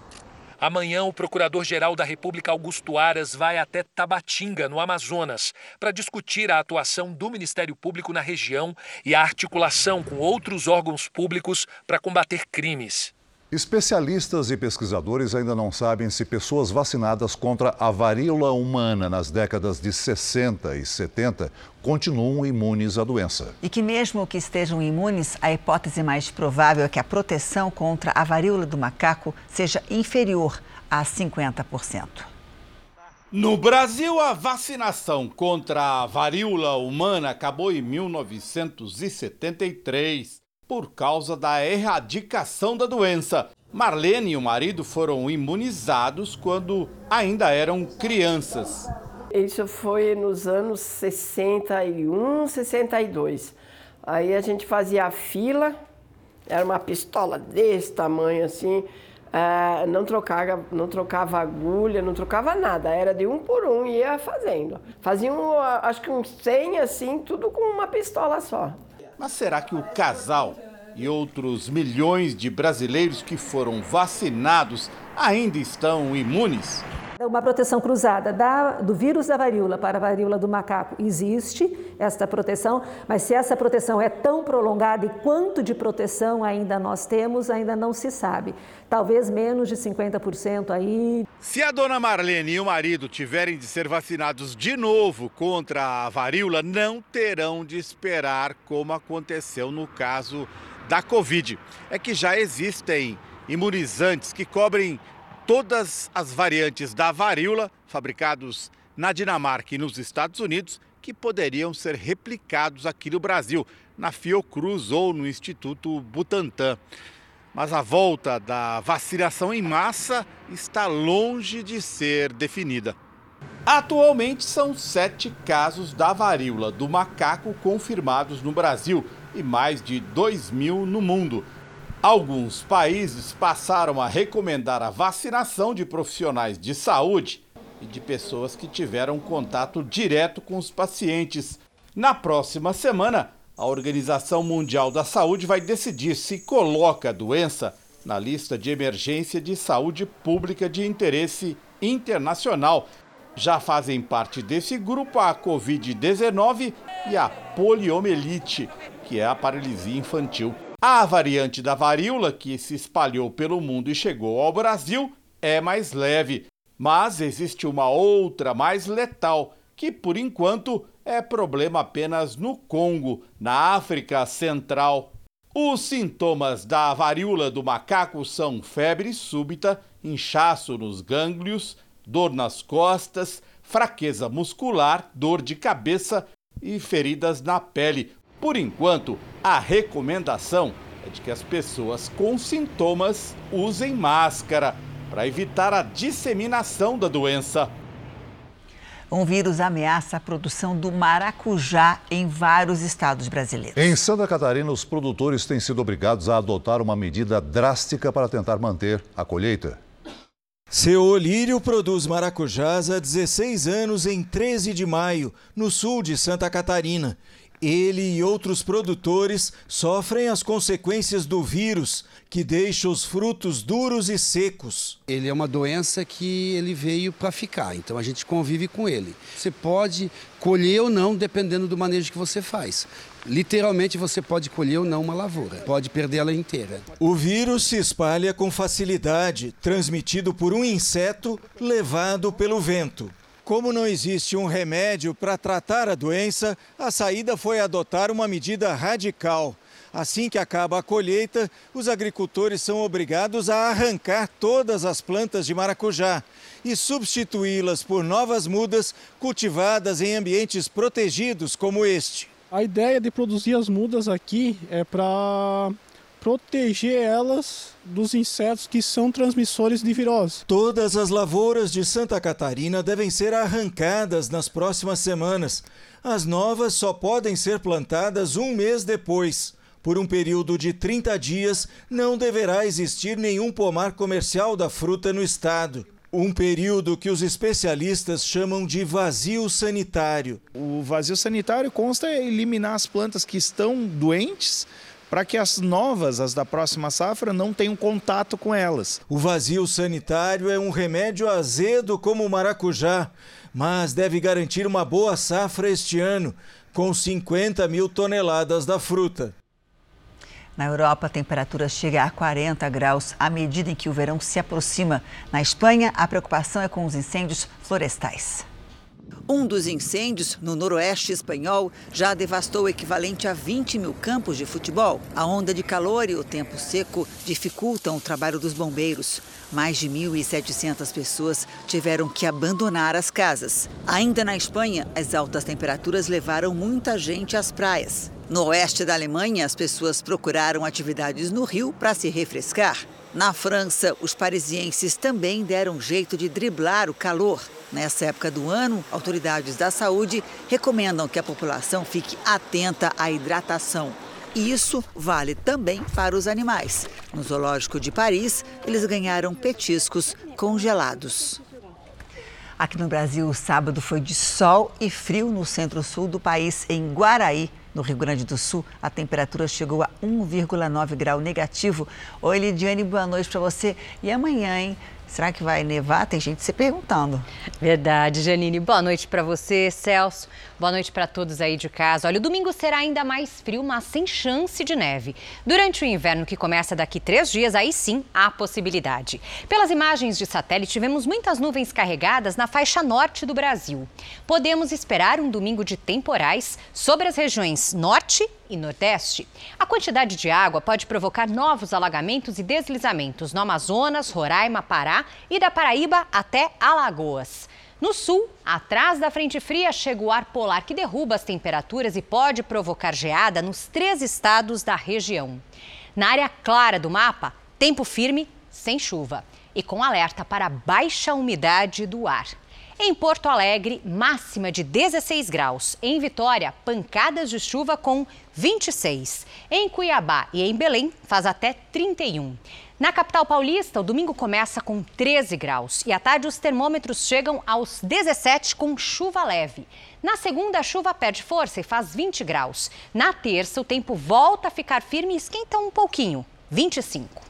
Amanhã, o Procurador-Geral da República, Augusto Aras, vai até Tabatinga, no Amazonas, para discutir a atuação do Ministério Público na região e a articulação com outros órgãos públicos para combater crimes. Especialistas e pesquisadores ainda não sabem se pessoas vacinadas contra a varíola humana nas décadas de 60 e 70 continuam imunes à doença. E que, mesmo que estejam imunes, a hipótese mais provável é que a proteção contra a varíola do macaco seja inferior a 50%. No Brasil, a vacinação contra a varíola humana acabou em 1973 por causa da erradicação da doença. Marlene e o marido foram imunizados quando ainda eram crianças. Isso foi nos anos 61, 62. Aí a gente fazia a fila, era uma pistola desse tamanho assim, é, não, trocava, não trocava agulha, não trocava nada, era de um por um ia fazendo. Faziam, acho que uns 100 assim, tudo com uma pistola só. Mas será que o casal e outros milhões de brasileiros que foram vacinados ainda estão imunes? Uma proteção cruzada da, do vírus da varíola para a varíola do macaco existe, esta proteção, mas se essa proteção é tão prolongada e quanto de proteção ainda nós temos, ainda não se sabe. Talvez menos de 50% aí. Se a dona Marlene e o marido tiverem de ser vacinados de novo contra a varíola, não terão de esperar como aconteceu no caso da Covid. É que já existem imunizantes que cobrem todas as variantes da varíola, fabricados na Dinamarca e nos Estados Unidos, que poderiam ser replicados aqui no Brasil, na Fiocruz ou no Instituto Butantan. Mas a volta da vacinação em massa está longe de ser definida. Atualmente são sete casos da varíola do macaco confirmados no Brasil e mais de 2 mil no mundo. Alguns países passaram a recomendar a vacinação de profissionais de saúde e de pessoas que tiveram contato direto com os pacientes. Na próxima semana, a Organização Mundial da Saúde vai decidir se coloca a doença na lista de emergência de saúde pública de interesse internacional. Já fazem parte desse grupo a Covid-19 e a poliomielite, que é a paralisia infantil. A variante da varíola, que se espalhou pelo mundo e chegou ao Brasil, é mais leve, mas existe uma outra mais letal, que por enquanto é problema apenas no Congo, na África Central. Os sintomas da varíola do macaco são febre súbita, inchaço nos gânglios, dor nas costas, fraqueza muscular, dor de cabeça e feridas na pele, por enquanto, a recomendação é de que as pessoas com sintomas usem máscara para evitar a disseminação da doença. Um vírus ameaça a produção do maracujá em vários estados brasileiros. Em Santa Catarina, os produtores têm sido obrigados a adotar uma medida drástica para tentar manter a colheita. Seu Olírio produz maracujás há 16 anos em 13 de maio, no sul de Santa Catarina. Ele e outros produtores sofrem as consequências do vírus, que deixa os frutos duros e secos. Ele é uma doença que ele veio para ficar, então a gente convive com ele. Você pode colher ou não, dependendo do manejo que você faz. Literalmente você pode colher ou não uma lavoura, pode perder ela inteira. O vírus se espalha com facilidade, transmitido por um inseto levado pelo vento. Como não existe um remédio para tratar a doença, a saída foi adotar uma medida radical. Assim que acaba a colheita, os agricultores são obrigados a arrancar todas as plantas de maracujá e substituí-las por novas mudas cultivadas em ambientes protegidos como este. A ideia de produzir as mudas aqui é para proteger elas dos insetos que são transmissores de virose. Todas as lavouras de Santa Catarina devem ser arrancadas nas próximas semanas. As novas só podem ser plantadas um mês depois. Por um período de 30 dias, não deverá existir nenhum pomar comercial da fruta no estado. Um período que os especialistas chamam de vazio sanitário. O vazio sanitário consta em eliminar as plantas que estão doentes para que as novas, as da próxima safra, não tenham contato com elas. O vazio sanitário é um remédio azedo como o maracujá, mas deve garantir uma boa safra este ano, com 50 mil toneladas da fruta. Na Europa, a temperatura chega a 40 graus à medida em que o verão se aproxima. Na Espanha, a preocupação é com os incêndios florestais. Um dos incêndios no noroeste espanhol já devastou o equivalente a 20 mil campos de futebol. A onda de calor e o tempo seco dificultam o trabalho dos bombeiros. Mais de 1.700 pessoas tiveram que abandonar as casas. Ainda na Espanha, as altas temperaturas levaram muita gente às praias. No oeste da Alemanha, as pessoas procuraram atividades no rio para se refrescar. Na França, os parisienses também deram jeito de driblar o calor. Nessa época do ano, autoridades da saúde recomendam que a população fique atenta à hidratação. E isso vale também para os animais. No Zoológico de Paris, eles ganharam petiscos congelados. Aqui no Brasil, o sábado foi de sol e frio no centro-sul do país, em Guaraí. No Rio Grande do Sul, a temperatura chegou a 1,9 grau negativo. Oi, Lidiane, boa noite para você. E amanhã, hein? Será que vai nevar? Tem gente se perguntando. Verdade, Janine. Boa noite para você, Celso. Boa noite para todos aí de casa. Olha, o domingo será ainda mais frio, mas sem chance de neve. Durante o inverno, que começa daqui três dias, aí sim há possibilidade. Pelas imagens de satélite, tivemos muitas nuvens carregadas na faixa norte do Brasil. Podemos esperar um domingo de temporais sobre as regiões norte e Nordeste, a quantidade de água pode provocar novos alagamentos e deslizamentos no Amazonas, Roraima, Pará e da Paraíba até Alagoas. No sul, atrás da frente fria, chega o ar polar que derruba as temperaturas e pode provocar geada nos três estados da região. Na área clara do mapa, tempo firme, sem chuva e com alerta para baixa umidade do ar. Em Porto Alegre, máxima de 16 graus. Em Vitória, pancadas de chuva com 26. Em Cuiabá e em Belém, faz até 31. Na capital paulista, o domingo começa com 13 graus e à tarde os termômetros chegam aos 17 com chuva leve. Na segunda, a chuva perde força e faz 20 graus. Na terça, o tempo volta a ficar firme e esquenta um pouquinho, 25.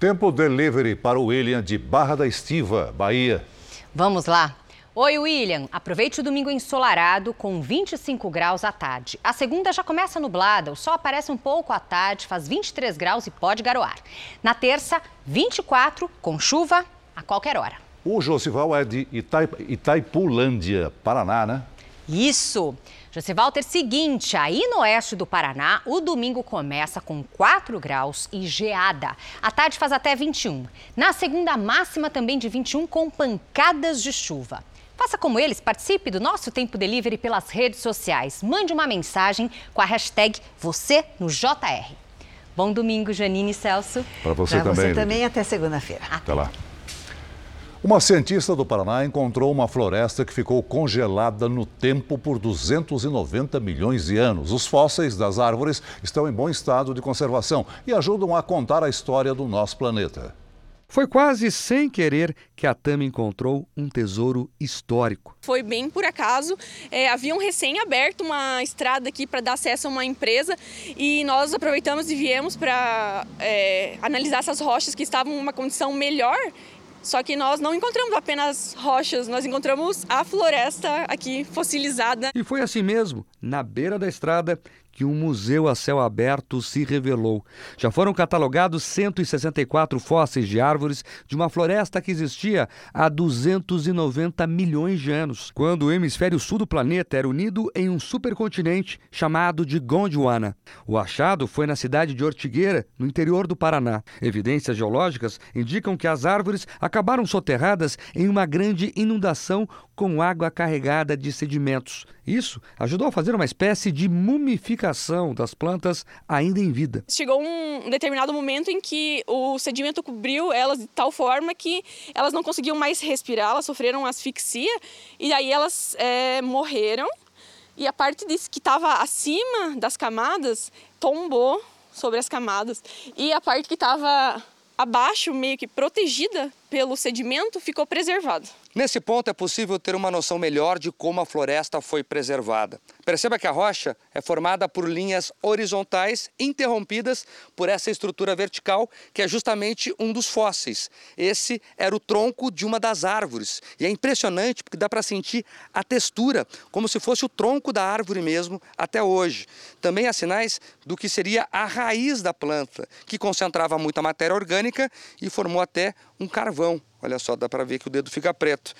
Tempo delivery para o William de Barra da Estiva, Bahia. Vamos lá. Oi, William. Aproveite o domingo ensolarado com 25 graus à tarde. A segunda já começa nublada, o sol aparece um pouco à tarde, faz 23 graus e pode garoar. Na terça, 24 com chuva a qualquer hora. O Josival é de Itaipulândia, Paraná, né? Isso. Josival, ter seguinte, aí no oeste do Paraná, o domingo começa com 4 graus e geada. A tarde faz até 21. Na segunda, máxima também de 21 com pancadas de chuva. Faça como eles, participe do nosso Tempo Delivery pelas redes sociais. Mande uma mensagem com a hashtag você no JR. Bom domingo, Janine e Celso. Para você pra também. você também, até segunda-feira. Até lá. Uma cientista do Paraná encontrou uma floresta que ficou congelada no tempo por 290 milhões de anos. Os fósseis das árvores estão em bom estado de conservação e ajudam a contar a história do nosso planeta. Foi quase sem querer que a Tami encontrou um tesouro histórico. Foi bem por acaso. É, haviam recém aberto uma estrada aqui para dar acesso a uma empresa e nós aproveitamos e viemos para é, analisar essas rochas que estavam em uma condição melhor. Só que nós não encontramos apenas rochas, nós encontramos a floresta aqui fossilizada. E foi assim mesmo, na beira da estrada, que um museu a céu aberto se revelou. Já foram catalogados 164 fósseis de árvores de uma floresta que existia há 290 milhões de anos, quando o hemisfério sul do planeta era unido em um supercontinente chamado de Gondwana. O achado foi na cidade de Ortigueira, no interior do Paraná. Evidências geológicas indicam que as árvores acabaram soterradas em uma grande inundação com água carregada de sedimentos. Isso ajudou a fazer uma espécie de mumificação das plantas ainda em vida. Chegou um determinado momento em que o sedimento cobriu elas de tal forma que elas não conseguiam mais respirar, elas sofreram asfixia e aí elas é, morreram. E a parte disso que estava acima das camadas tombou sobre as camadas. E a parte que estava abaixo, meio que protegida pelo sedimento ficou preservado. Nesse ponto é possível ter uma noção melhor de como a floresta foi preservada. Perceba que a rocha é formada por linhas horizontais interrompidas por essa estrutura vertical, que é justamente um dos fósseis. Esse era o tronco de uma das árvores. E é impressionante porque dá para sentir a textura, como se fosse o tronco da árvore mesmo até hoje. Também há sinais do que seria a raiz da planta, que concentrava muita matéria orgânica e formou até um carvão. Olha só, dá para ver que o dedo fica preto.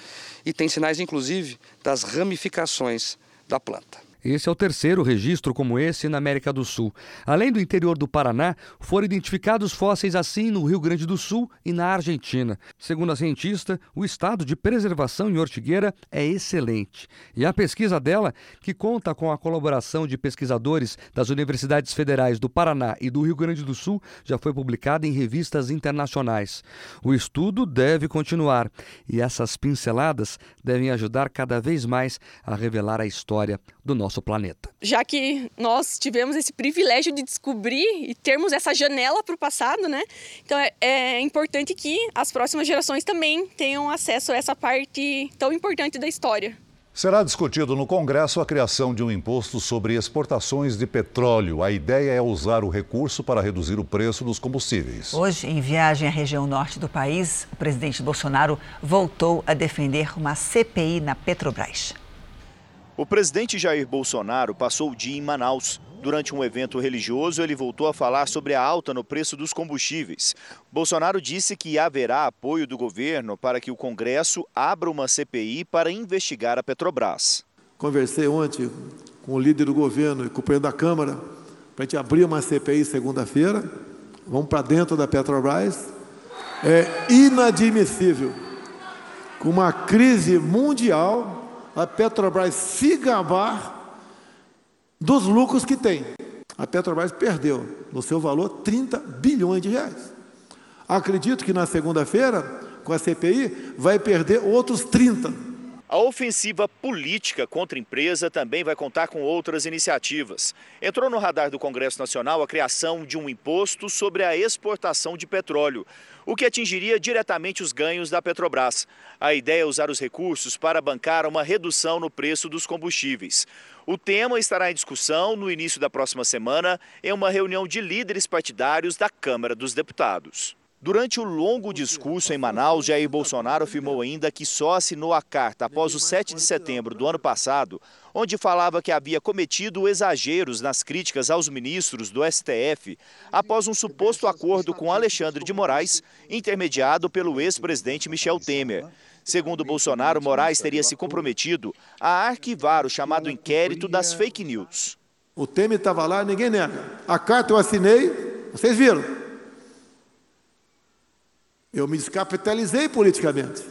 E tem sinais, inclusive, das ramificações da planta. Esse é o terceiro registro como esse na América do Sul. Além do interior do Paraná, foram identificados fósseis assim no Rio Grande do Sul e na Argentina. Segundo a cientista, o estado de preservação em Ortigueira é excelente. E a pesquisa dela, que conta com a colaboração de pesquisadores das universidades federais do Paraná e do Rio Grande do Sul, já foi publicada em revistas internacionais. O estudo deve continuar e essas pinceladas devem ajudar cada vez mais a revelar a história do nosso nosso planeta. Já que nós tivemos esse privilégio de descobrir e termos essa janela para o passado, né? Então é, é importante que as próximas gerações também tenham acesso a essa parte tão importante da história. Será discutido no Congresso a criação de um imposto sobre exportações de petróleo. A ideia é usar o recurso para reduzir o preço dos combustíveis. Hoje, em viagem à região norte do país, o presidente Bolsonaro voltou a defender uma CPI na Petrobras. O presidente Jair Bolsonaro passou o dia em Manaus. Durante um evento religioso, ele voltou a falar sobre a alta no preço dos combustíveis. Bolsonaro disse que haverá apoio do governo para que o Congresso abra uma CPI para investigar a Petrobras. Conversei ontem com o líder do governo e com o presidente da Câmara para a gente abrir uma CPI segunda-feira. Vamos para dentro da Petrobras. É inadmissível. Com uma crise mundial, a Petrobras se gabar dos lucros que tem. A Petrobras perdeu, no seu valor, 30 bilhões de reais. Acredito que na segunda-feira, com a CPI, vai perder outros 30. A ofensiva política contra a empresa também vai contar com outras iniciativas. Entrou no radar do Congresso Nacional a criação de um imposto sobre a exportação de petróleo o que atingiria diretamente os ganhos da Petrobras. A ideia é usar os recursos para bancar uma redução no preço dos combustíveis. O tema estará em discussão no início da próxima semana em uma reunião de líderes partidários da Câmara dos Deputados. Durante o longo discurso em Manaus, Jair Bolsonaro afirmou ainda que só assinou a carta após o 7 de setembro do ano passado, onde falava que havia cometido exageros nas críticas aos ministros do STF, após um suposto acordo com Alexandre de Moraes, intermediado pelo ex-presidente Michel Temer. Segundo Bolsonaro, Moraes teria se comprometido a arquivar o chamado inquérito das fake news. O Temer estava lá, ninguém nega. A carta eu assinei, vocês viram. Eu me descapitalizei politicamente.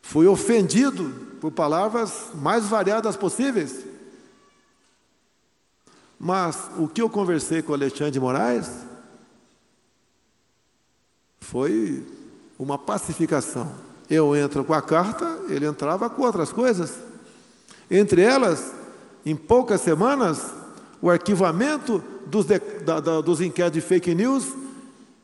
Fui ofendido por palavras mais variadas possíveis. Mas o que eu conversei com Alexandre de Moraes foi uma pacificação. Eu entro com a carta, ele entrava com outras coisas. Entre elas, em poucas semanas, o arquivamento dos, de, da, da, dos inquéritos de fake news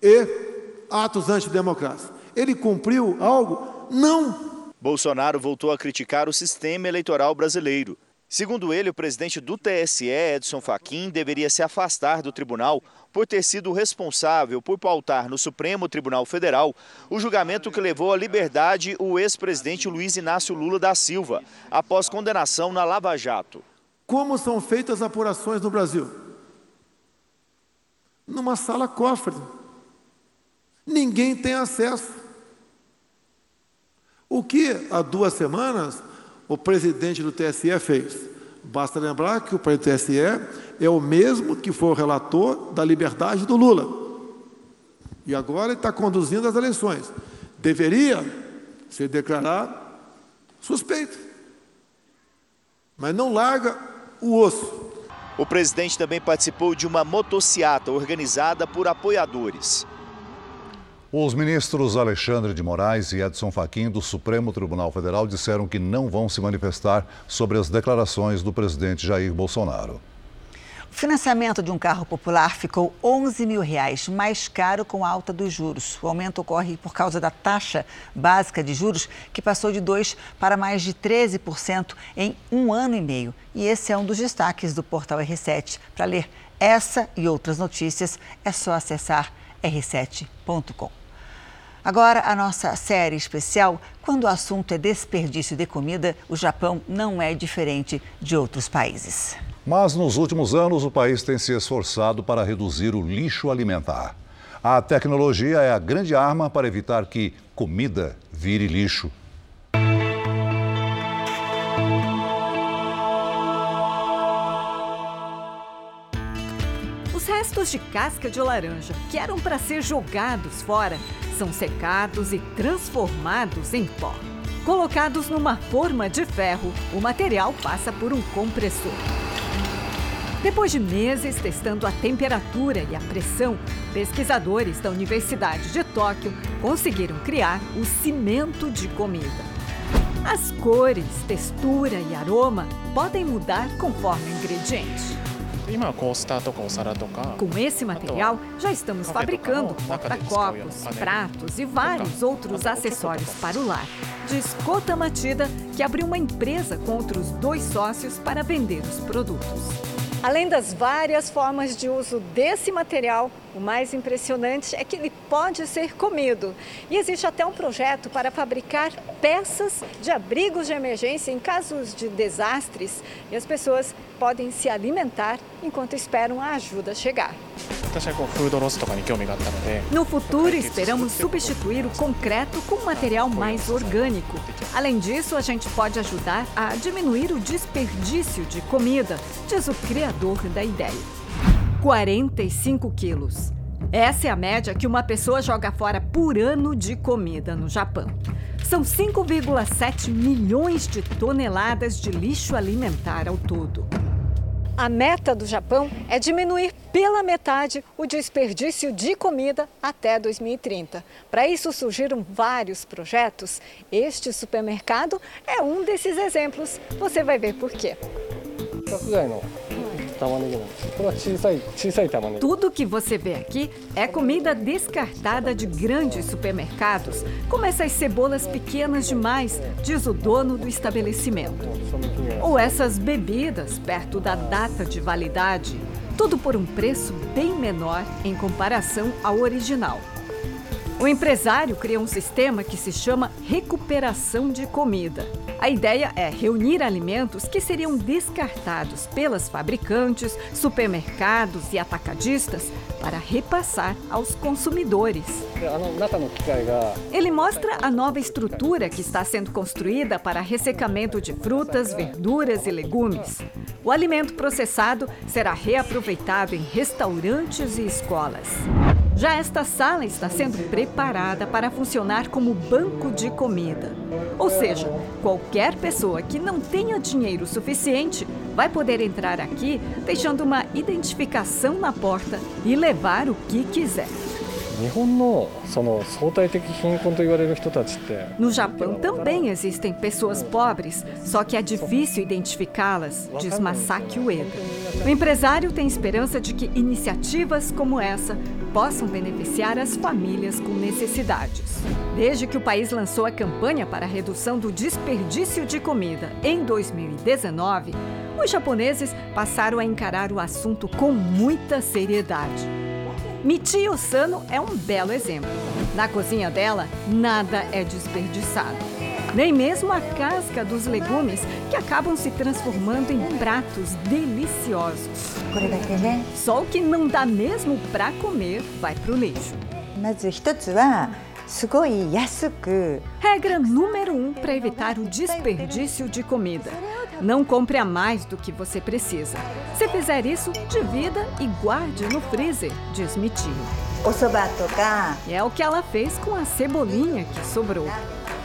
e atos antidemocráticos. Ele cumpriu algo? Não. Bolsonaro voltou a criticar o sistema eleitoral brasileiro. Segundo ele, o presidente do TSE, Edson Fachin, deveria se afastar do tribunal por ter sido responsável por pautar no Supremo Tribunal Federal o julgamento que levou à liberdade o ex-presidente Luiz Inácio Lula da Silva, após condenação na Lava Jato. Como são feitas as apurações no Brasil? Numa sala cofre Ninguém tem acesso. O que há duas semanas o presidente do TSE fez? Basta lembrar que o presidente do TSE é o mesmo que foi o relator da liberdade do Lula. E agora ele está conduzindo as eleições. Deveria se declarar suspeito. Mas não larga o osso. O presidente também participou de uma motociata organizada por apoiadores. Os ministros Alexandre de Moraes e Edson Fachin do Supremo Tribunal Federal disseram que não vão se manifestar sobre as declarações do presidente Jair Bolsonaro. O financiamento de um carro popular ficou 11 mil reais mais caro com a alta dos juros. O aumento ocorre por causa da taxa básica de juros, que passou de 2% para mais de 13% em um ano e meio. E esse é um dos destaques do portal R7. Para ler essa e outras notícias, é só acessar r7.com. Agora, a nossa série especial. Quando o assunto é desperdício de comida, o Japão não é diferente de outros países. Mas nos últimos anos, o país tem se esforçado para reduzir o lixo alimentar. A tecnologia é a grande arma para evitar que comida vire lixo. Os restos de casca de laranja que eram para ser jogados fora são secados e transformados em pó. Colocados numa forma de ferro, o material passa por um compressor. Depois de meses testando a temperatura e a pressão, pesquisadores da Universidade de Tóquio conseguiram criar o cimento de comida. As cores, textura e aroma podem mudar conforme o ingrediente. Com esse material, já estamos fabricando porta-copos, pratos e vários outros acessórios para o lar. Diz Kota Matida, que abriu uma empresa com outros dois sócios para vender os produtos. Além das várias formas de uso desse material, o mais impressionante é que ele pode ser comido. E existe até um projeto para fabricar peças de abrigos de emergência em casos de desastres e as pessoas podem se alimentar enquanto esperam a ajuda chegar. No futuro, esperamos substituir o concreto com um material mais orgânico. Além disso, a gente pode ajudar a diminuir o desperdício de comida, diz o criador da ideia. 45 quilos. Essa é a média que uma pessoa joga fora por ano de comida no Japão. São 5,7 milhões de toneladas de lixo alimentar ao todo. A meta do Japão é diminuir pela metade o desperdício de comida até 2030. Para isso surgiram vários projetos. Este supermercado é um desses exemplos. Você vai ver por quê. Tudo que você vê aqui é comida descartada de grandes supermercados, como essas cebolas pequenas demais, diz o dono do estabelecimento. Ou essas bebidas perto da data de validade. Tudo por um preço bem menor em comparação ao original. O empresário criou um sistema que se chama recuperação de comida. A ideia é reunir alimentos que seriam descartados pelas fabricantes, supermercados e atacadistas para repassar aos consumidores. Ele mostra a nova estrutura que está sendo construída para ressecamento de frutas, verduras e legumes. O alimento processado será reaproveitado em restaurantes e escolas. Já esta sala está sendo preparada para funcionar como banco de comida. Ou seja, qualquer pessoa que não tenha dinheiro suficiente vai poder entrar aqui deixando uma identificação na porta e levar o que quiser. No Japão também existem pessoas pobres, só que é difícil identificá-las, diz Masaki Ueda. O empresário tem esperança de que iniciativas como essa possam beneficiar as famílias com necessidades. Desde que o país lançou a campanha para a redução do desperdício de comida em 2019, os japoneses passaram a encarar o assunto com muita seriedade. Michi Osano é um belo exemplo. Na cozinha dela, nada é desperdiçado. Nem mesmo a casca dos legumes que acabam se transformando em pratos deliciosos. Só o que não dá mesmo para comer vai pro lixo. Regra número um para evitar o desperdício de comida. Não compre a mais do que você precisa. Se fizer isso, divida e guarde no freezer, diz Mitinho. É o que ela fez com a cebolinha que sobrou.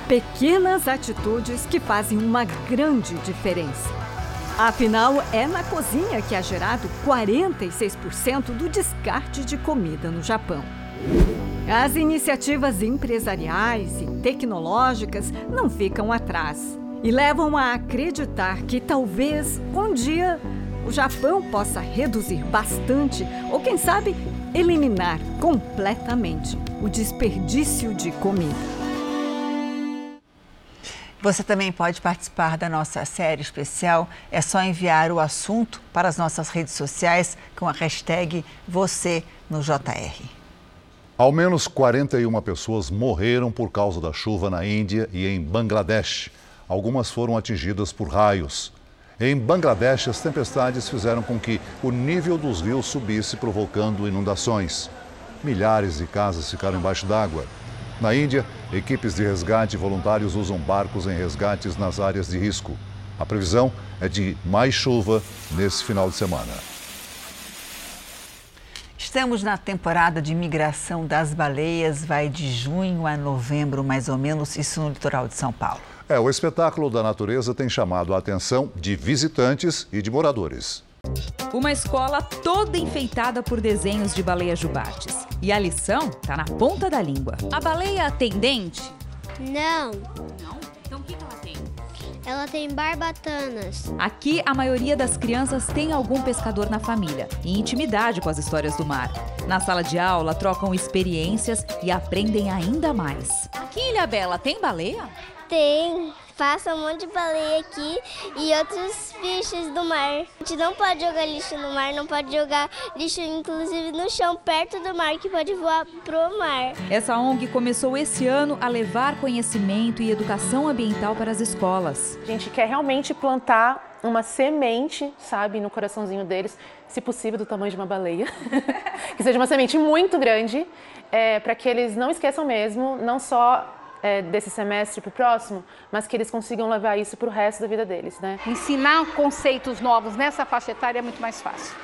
Pequenas atitudes que fazem uma grande diferença. Afinal, é na cozinha que é gerado 46% do descarte de comida no Japão. As iniciativas empresariais e tecnológicas não ficam atrás e levam a acreditar que talvez um dia o Japão possa reduzir bastante ou, quem sabe, eliminar completamente o desperdício de comida. Você também pode participar da nossa série especial. É só enviar o assunto para as nossas redes sociais com a hashtag você no JR. Ao menos 41 pessoas morreram por causa da chuva na Índia e em Bangladesh. Algumas foram atingidas por raios. Em Bangladesh, as tempestades fizeram com que o nível dos rios subisse, provocando inundações. Milhares de casas ficaram embaixo d'água. Na Índia, equipes de resgate e voluntários usam barcos em resgates nas áreas de risco. A previsão é de mais chuva nesse final de semana. Estamos na temporada de migração das baleias, vai de junho a novembro, mais ou menos, isso no litoral de São Paulo. É, o espetáculo da natureza tem chamado a atenção de visitantes e de moradores. Uma escola toda enfeitada por desenhos de baleia jubates. E a lição tá na ponta da língua. A baleia tem dente? Não. Não? Então o que, que ela tem? Barbatanas. Aqui, a maioria das crianças tem algum pescador na família e intimidade com as histórias do mar. Na sala de aula, trocam experiências e aprendem ainda mais. Aqui em Ilha Bela, tem baleia? Tem. Passa um monte de baleia aqui e outros bichos do mar. A gente não pode jogar lixo no mar, não pode jogar lixo inclusive no chão perto do mar que pode voar pro mar. Essa ONG começou esse ano a levar conhecimento e educação ambiental para as escolas. A gente quer realmente plantar uma semente, sabe, no coraçãozinho deles, se possível do tamanho de uma baleia, que seja uma semente muito grande, é, para que eles não esqueçam mesmo, não só é, desse semestre para o próximo, mas que eles consigam levar isso para o resto da vida deles, né? Ensinar conceitos novos nessa faixa etária é muito mais fácil,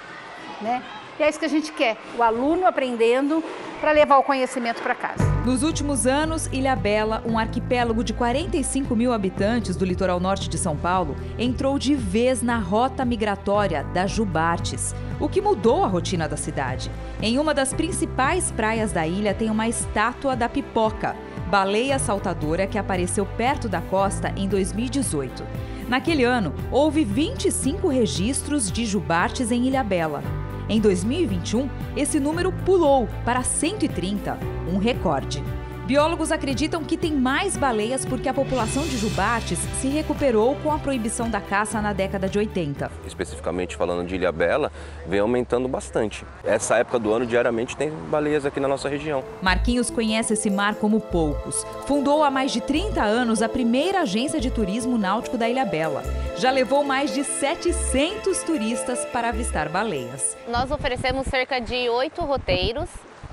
né? E é isso que a gente quer, o aluno aprendendo para levar o conhecimento para casa. Nos últimos anos, Ilha Bela, um arquipélago de 45 mil habitantes do litoral norte de São Paulo, entrou de vez na rota migratória das Jubartes, o que mudou a rotina da cidade. Em uma das principais praias da ilha tem uma estátua da pipoca, baleia saltadora que apareceu perto da costa em 2018. Naquele ano, houve 25 registros de jubartes em Ilhabela. Em 2021, esse número pulou para 130, um recorde. Biólogos acreditam que tem mais baleias porque a população de jubates se recuperou com a proibição da caça na década de 80. Especificamente falando de Ilha Bela, vem aumentando bastante. Essa época do ano, diariamente, tem baleias aqui na nossa região. Marquinhos conhece esse mar como poucos. Fundou há mais de 30 anos a primeira agência de turismo náutico da Ilha Bela. Já levou mais de 700 turistas para avistar baleias. Nós oferecemos cerca de oito roteiros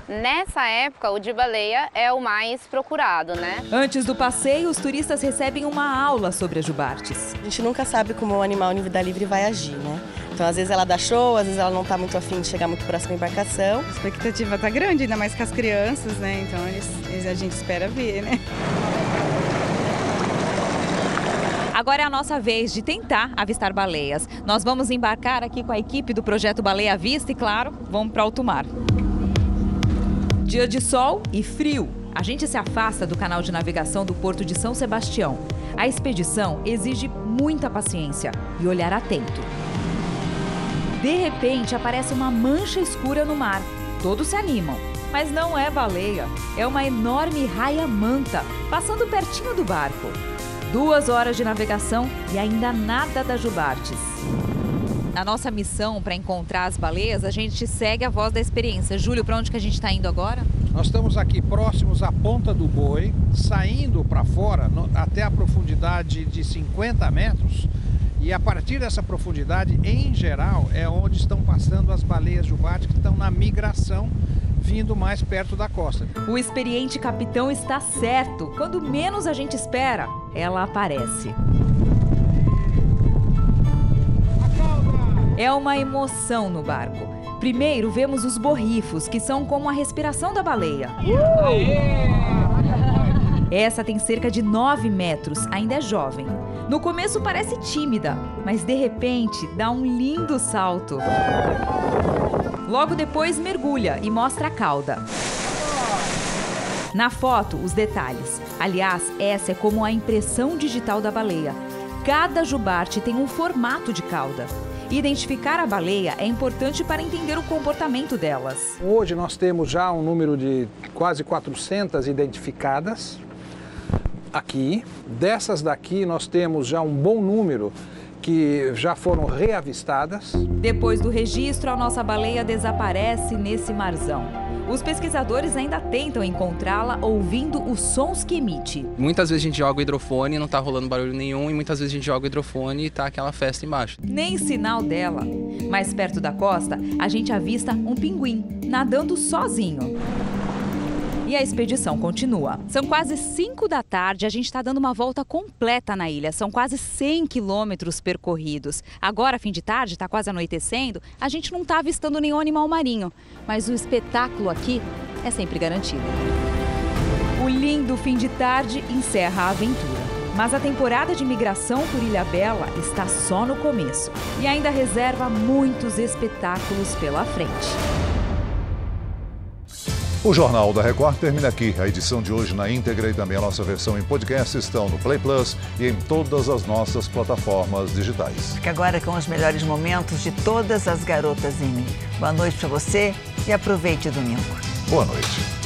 Nessa época, o de baleia é o mais procurado, né? Antes do passeio, os turistas recebem uma aula sobre as jubartes. A gente nunca sabe como o animal em vida livre vai agir, né? Então, às vezes ela dá show, às vezes ela não está muito afim de chegar muito próximo à embarcação. A expectativa está grande, ainda mais com as crianças, né? Então, eles, a gente espera ver, né? Agora é a nossa vez de tentar avistar baleias. Nós vamos embarcar aqui com a equipe do projeto Baleia Vista e, claro, vamos para alto mar. Dia de sol e frio. A gente se afasta do canal de navegação do Porto de São Sebastião. A expedição exige muita paciência e olhar atento. De repente, aparece uma mancha escura no mar. Todos se animam, mas não é baleia, é uma enorme raia-manta passando pertinho do barco. Duas horas de navegação e ainda nada da Jubartes. Na nossa missão para encontrar as baleias, a gente segue a voz da experiência. Júlio, para onde que a gente está indo agora? Nós estamos aqui próximos à ponta do boi, saindo para fora no, até a profundidade de 50 metros. E a partir dessa profundidade, em geral, é onde estão passando as baleias jubarte que estão na migração vindo mais perto da costa. O experiente capitão está certo. Quando menos a gente espera, ela aparece. É uma emoção no barco. Primeiro vemos os borrifos, que são como a respiração da baleia. Essa tem cerca de 9 metros, ainda é jovem. No começo parece tímida, mas de repente dá um lindo salto. Logo depois mergulha e mostra a cauda. Na foto, os detalhes. Aliás, essa é como a impressão digital da baleia. Cada jubarte tem um formato de cauda. Identificar a baleia é importante para entender o comportamento delas. Hoje nós temos já um número de quase 400 identificadas aqui. Dessas daqui nós temos já um bom número que já foram reavistadas. Depois do registro, a nossa baleia desaparece nesse marzão. Os pesquisadores ainda tentam encontrá-la ouvindo os sons que emite. Muitas vezes a gente joga o hidrofone e não está rolando barulho nenhum, e muitas vezes a gente joga o hidrofone e está aquela festa embaixo. Nem sinal dela. Mais perto da costa, a gente avista um pinguim nadando sozinho e a expedição continua. São quase 5 da tarde, a gente está dando uma volta completa na ilha. São quase 100 quilômetros percorridos. Agora, fim de tarde, está quase anoitecendo, a gente não está avistando nenhum animal marinho, mas o espetáculo aqui é sempre garantido. O lindo fim de tarde encerra a aventura. Mas a temporada de migração por Ilha Bela está só no começo e ainda reserva muitos espetáculos pela frente. O Jornal da Record termina aqui. A edição de hoje na íntegra e também a nossa versão em podcast estão no Play Plus e em todas as nossas plataformas digitais. Fique agora com os melhores momentos de todas as garotas em mim. Boa noite para você e aproveite o domingo. Boa noite.